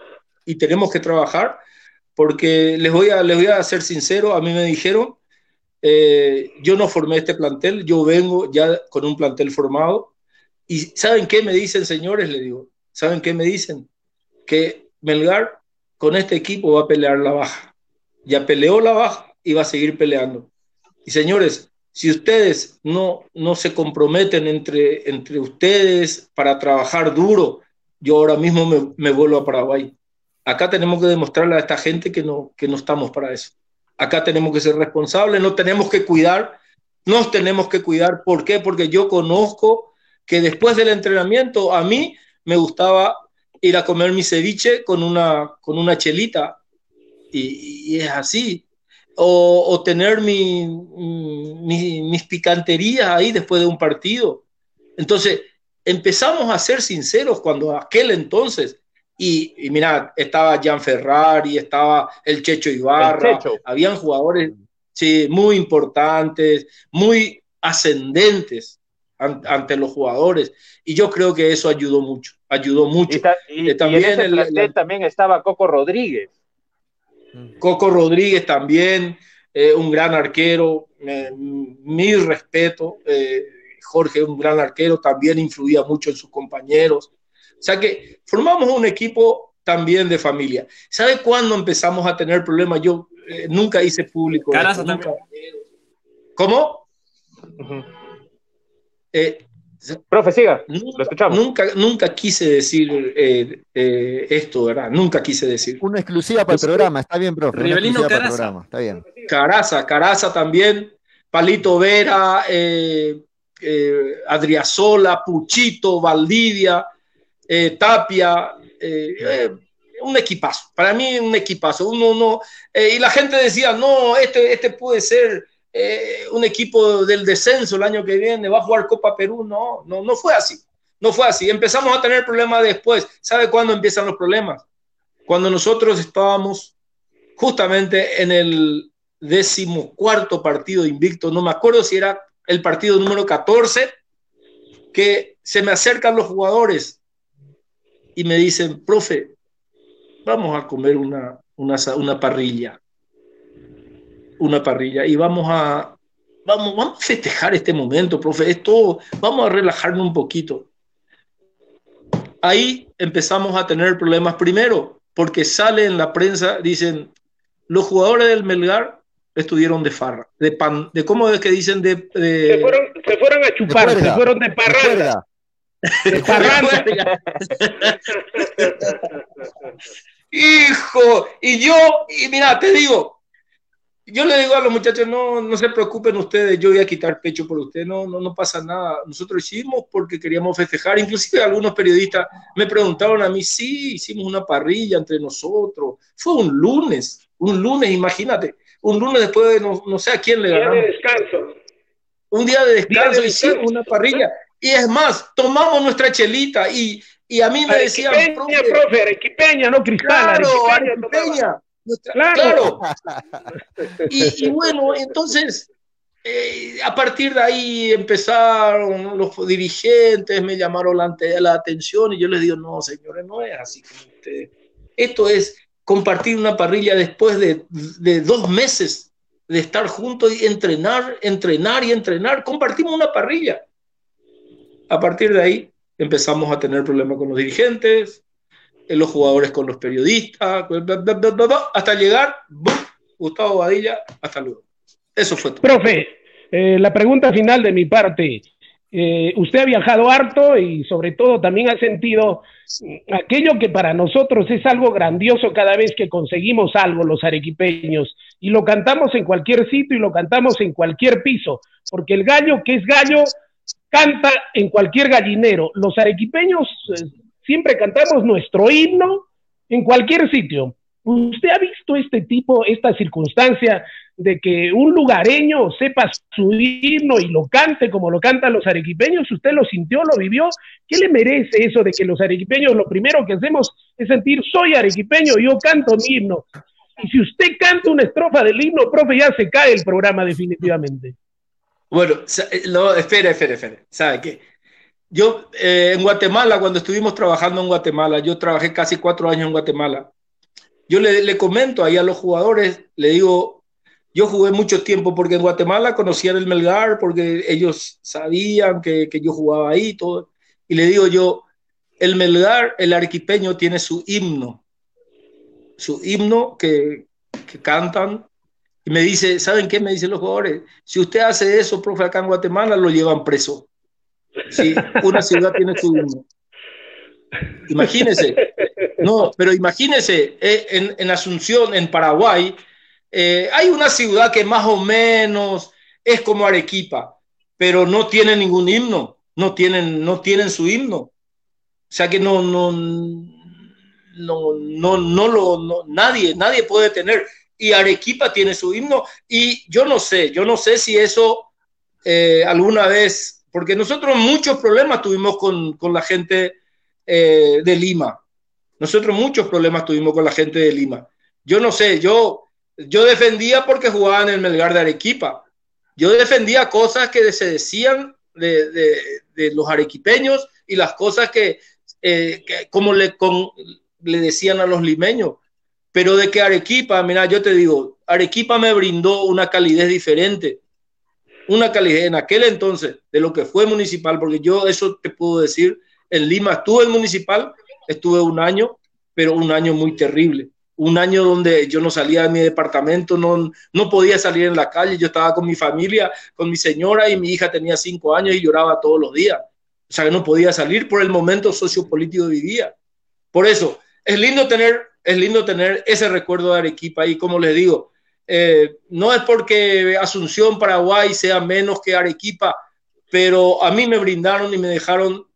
y tenemos que trabajar porque les voy a, les voy a ser sincero, a mí me dijeron, eh, yo no formé este plantel, yo vengo ya con un plantel formado y ¿saben qué me dicen, señores? Le digo, ¿saben qué me dicen? Que Melgar con este equipo va a pelear la baja. Ya peleó la baja y va a seguir peleando. Y señores, si ustedes no, no se comprometen entre, entre ustedes para trabajar duro, yo ahora mismo me, vuelvo a Paraguay. Acá tenemos que demostrarle a esta gente que no, que no estamos para eso. Acá tenemos que ser responsables, no tenemos que cuidar, nos tenemos que cuidar. ¿Por qué? Porque yo conozco que después del entrenamiento a mí me gustaba ir a comer mi ceviche con una, con una chelita. Y, y es así o, tener mi, mis picanterías ahí después de un partido. Entonces, empezamos a ser sinceros cuando aquel entonces, y, mira, estaba Jan Ferrari, estaba el Checho Ibarra, habían jugadores sí, muy importantes, muy ascendentes ante los jugadores, y yo creo que eso ayudó mucho, ayudó mucho. Y, eh, también, también estaba Coco Rodríguez. Coco Rodríguez también, eh, un gran arquero, eh, mi respeto. Eh, Jorge, un gran arquero, también influía mucho en sus compañeros. O sea que formamos un equipo también de familia. ¿Sabe cuándo empezamos a tener problemas? Yo nunca hice público. ¿Cómo? Profe, siga, lo escuchamos. Nunca, nunca quise decir eh, eh, esto, ¿verdad? Nunca quise decir. Una exclusiva para el programa, está bien, profe. Rivelino Caraza. está bien. Caraza, Caraza también, Palito Vera, eh, Adriasola, Puchito, Valdivia, Tapia, un equipazo. Para mí, un equipazo. Uno, uno, y la gente decía, no, este, este puede ser eh, un equipo del descenso el año que viene va a jugar Copa Perú. No, no, no fue así. No fue así. Empezamos a tener problemas después. ¿Sabe cuándo empiezan los problemas? Cuando nosotros estábamos justamente en el decimocuarto partido invicto, no me acuerdo si era el partido número 14, que se me acercan los jugadores y me dicen, profe, vamos a comer una, una, una parrilla una parrilla y vamos a, vamos, vamos a festejar este momento, profe. Esto, vamos a relajarnos un poquito. Ahí empezamos a tener problemas primero, porque sale en la prensa, dicen, los jugadores del Melgar estuvieron de farra, de pan, de cómo es que dicen de... Se, fueron, se, fueron, a chupar, se fueron de parranda. De parranda. Hijo, y yo, y mira, te digo, yo le digo a los muchachos, no, no se preocupen ustedes, yo voy a quitar pecho por ustedes, no, no, no pasa nada. Nosotros hicimos porque queríamos festejar, inclusive algunos periodistas me preguntaron a mí, sí, hicimos una parrilla entre nosotros. Fue un lunes, un lunes, imagínate, un lunes después de no, sé a quién le ganamos. Un día de descanso. Un día de descanso, hicimos una parrilla. Y es más, tomamos nuestra chelita y, y a mí me decían... Arequipeña, profe, Arequipeña, no Cristal. Claro, Arequipeña claro. Y, bueno, entonces, eh, a partir de ahí empezaron los dirigentes, me llamaron la, la, atención y yo les digo, no, señores, no es así como ustedes. Esto es compartir una parrilla después de, de dos meses de estar juntos y entrenar, entrenar y entrenar. Compartimos una parrilla. A partir de ahí empezamos a tener problemas con los dirigentes, los jugadores con los periodistas, hasta llegar, Gustavo Badilla, hasta luego. Eso fue todo. Profe, eh, la pregunta final de mi parte. Eh, usted ha viajado harto y sobre todo también ha sentido aquello que para nosotros es algo grandioso cada vez que conseguimos algo los arequipeños y lo cantamos en cualquier sitio y lo cantamos en cualquier piso, porque el gallo que es gallo canta en cualquier gallinero. Los arequipeños eh, siempre cantamos nuestro himno en cualquier sitio. ¿Usted ha visto este tipo, esta circunstancia de que un lugareño sepa su himno y lo cante como lo cantan los arequipeños? ¿Usted lo sintió, lo vivió? ¿Qué le merece eso de que los arequipeños lo primero que hacemos es sentir soy arequipeño, yo canto mi himno? Y si usted canta una estrofa del himno, profe, ya se cae el programa definitivamente. Bueno, eh, no, espera, espera, espera. ¿Sabe qué? Yo eh, en Guatemala, cuando estuvimos trabajando en Guatemala, yo trabajé casi cuatro años en Guatemala yo le, comento ahí a los jugadores, le digo, yo jugué mucho tiempo porque en Guatemala conocían el Melgar, porque ellos sabían que, yo jugaba ahí, todo. Y le digo yo, el Melgar, el arquipeño, tiene su himno, su himno que, que cantan. Y me dice, ¿saben qué? Me dicen los jugadores, si usted hace eso, profe, acá en Guatemala, lo llevan preso. Sí, una ciudad tiene su. Imagínese, no, pero imagínese, eh, en, Asunción, en Paraguay, eh, hay una ciudad que más o menos es como Arequipa, pero no tiene ningún himno, no tienen, no tienen su himno. O sea que no, no, no, no, no lo, nadie, nadie puede tener. Y Arequipa tiene su himno. Y yo no sé, yo no sé si eso eh, alguna vez, porque nosotros muchos problemas tuvimos con, con la gente eh, de Lima. Nosotros muchos problemas tuvimos con la gente de Lima. Yo no sé, yo, yo defendía porque jugaban en el Melgar de Arequipa. Yo defendía cosas que se decían de, los arequipeños y las cosas que, eh, como le, le decían a los limeños. Pero de que Arequipa, mira, yo te digo, Arequipa me brindó una calidez diferente, una calidez en aquel entonces de lo que fue municipal, porque yo eso te puedo decir en Lima estuve en municipal, estuve un año, pero un año muy terrible. Un año donde yo no salía de mi departamento, no, no podía salir en la calle. Yo estaba con mi familia, con mi señora y mi hija tenía cinco años y lloraba todos los días. O sea que no podía salir por el momento sociopolítico que vivía. Por eso, es lindo tener, es lindo tener ese recuerdo de Arequipa y como les digo, eh, no es porque Asunción, Paraguay sea menos que Arequipa, pero a mí me brindaron y me dejaron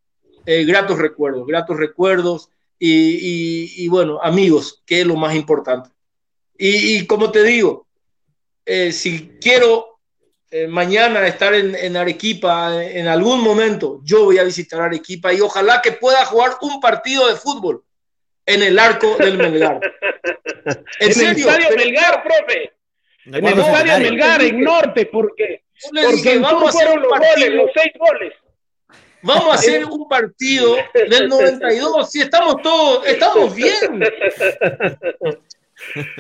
eh, gratos recuerdos, gratos recuerdos y, bueno, amigos, que es lo más importante. Y, como te digo, eh, si quiero mañana estar en, Arequipa en algún momento, yo voy a visitar Arequipa y ojalá que pueda jugar un partido de fútbol en el arco del Melgar. ¿En, el estadio Melgar, profe. En el estadio Melgar, en Norte, porque, porque vamos a hacer los goles, los seis goles. Vamos a hacer un partido del 92, si estamos todos, estamos bien.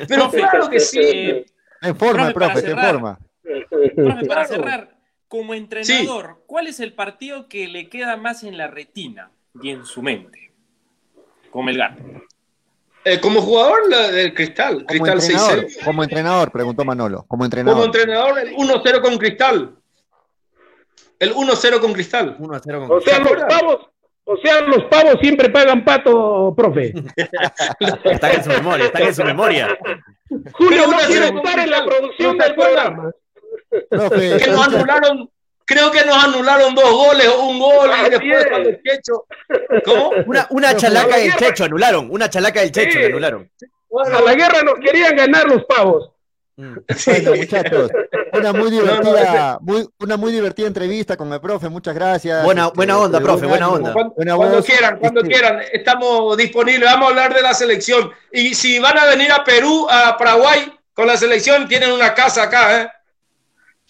Pero claro que sí. En forma, profe, en forma. Profe, para cerrar, como entrenador, ¿cuál es el partido que le queda más en la retina y en su mente? Como el Eh, como jugador del Cristal, como Cristal entrenador, Como entrenador, preguntó Manolo. Como entrenador. Como entrenador, el 1-0 con Cristal. El 1-0 con Cristal. 1 0 con o sea, los pavos, o sea, los pavos siempre pagan pato, profe. está en su memoria, está en su memoria. Julio no quiere estar en la producción del programa. Profe, que nos anularon, creo que nos anularon dos goles, un gol y después cuando el Checho. ¿Cómo? Una, una chalaca del Checho anularon, una chalaca del Checho anularon. a la guerra nos querían ganar los pavos. Mm. Bueno, muchachos, una muy divertida, muy, una muy divertida entrevista con el profe, muchas gracias. Buena, este, buena onda, profe, buena onda. Cuando, quieran, cuando este quieran, estamos disponibles, vamos a hablar de la selección. Y si van a venir a Perú, a Paraguay, con la selección, tienen una casa acá, ¿eh?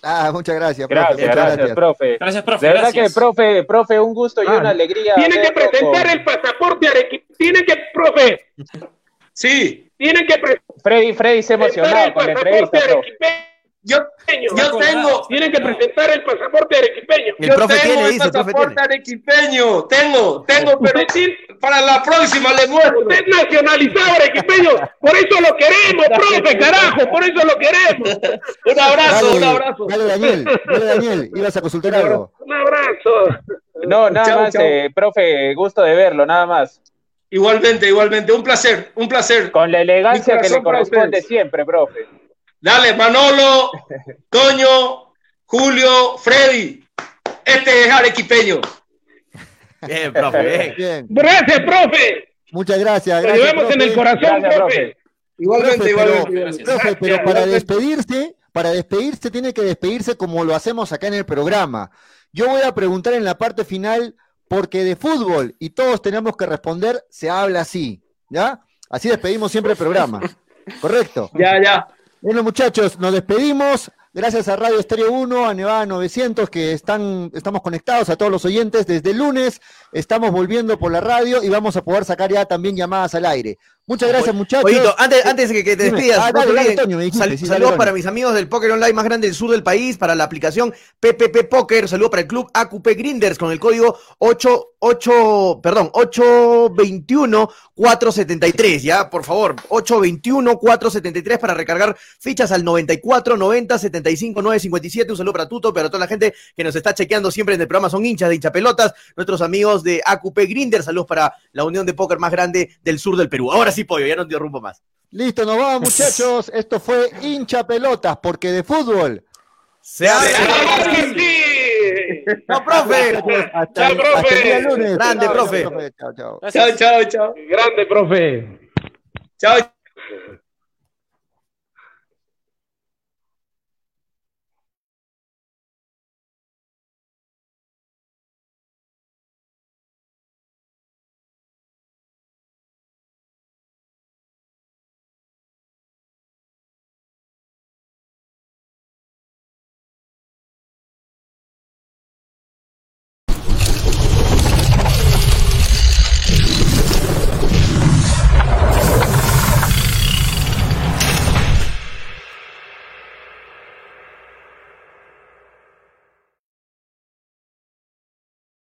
Ah, muchas gracias, profe. Gracias, gracias, profe. Gracias, profe. De verdad que, profe, profe, un gusto y ah. una alegría. Tiene que presentar el pasaporte Arequipa. Tiene que, profe. Sí. Tienen que Freddy, Freddy se emocionó con la entrevista. Yo, yo tengo. Tienen que presentar el pasaporte arequipeño. yo tengo el pasaporte arequipeño. Tengo, tengo, pero para la próxima le muestro. Usted es nacionalizado arequipeño, por eso lo queremos, profe, carajo, por eso lo queremos. un abrazo, Dale, un abrazo. Dale, Daniel, dale, Daniel, ibas a consultar algo. Un abrazo. No, nada más, eh, profe, gusto de verlo, nada más. Igualmente, igualmente. Un placer, un placer. Con la elegancia que le corresponde siempre, profe. Dale, Manolo, Toño, Julio, Freddy. Este es arequipeño. Bien, profe, bien. Bien, Gracias, profe. muchas gracias. Lo gracias, llevamos en profe. el corazón, Gracias, profe. profe. Igualmente, Profe, igualmente. pero- igualmente. Profe, pero para gracias. despedirse, para despedirse tiene que despedirse como lo hacemos acá en el programa. Yo voy a preguntar en la parte final, porque de fútbol y todos tenemos que responder, se habla así, ¿ya? Así despedimos siempre el programa. ¿Correcto? Ya, ya. Bueno, muchachos, nos despedimos. Gracias a Radio Estéreo 1, a Nevada 900, que están, estamos conectados, a todos los oyentes. Desde el lunes estamos volviendo por la radio y vamos a poder sacar ya también llamadas al aire. Muchas gracias, muchachos. Oído, antes, antes de que te Dime. despidas, Ah, no dale, te dale, olvides, Toño, me dijiste, sal- sí, dale, saludos para mis amigos del Poker Online más grande del sur del país, para la aplicación PPP Poker, saludos para el club AQP Grinders con el código 88, perdón, 821 473, ya, por favor, 821 473 para recargar fichas al 94 90 75 957. Un saludo para Tuto, para toda la gente que nos está chequeando siempre en el programa, son hinchas de hinchapelotas, nuestros amigos de AQP Grinders, saludos para la unión de póker más grande del sur del Perú. Ahora sí, pollo, ya no te interrumpo más. Listo, nos vamos, muchachos. Esto fue hincha pelotas, porque de fútbol. Se habla. No, profe. Hasta, Chao, profe. hasta el día lunes. Grande, Chao, profe. Chao, chao. Chao, chao, chao. Grande, profe. Chao.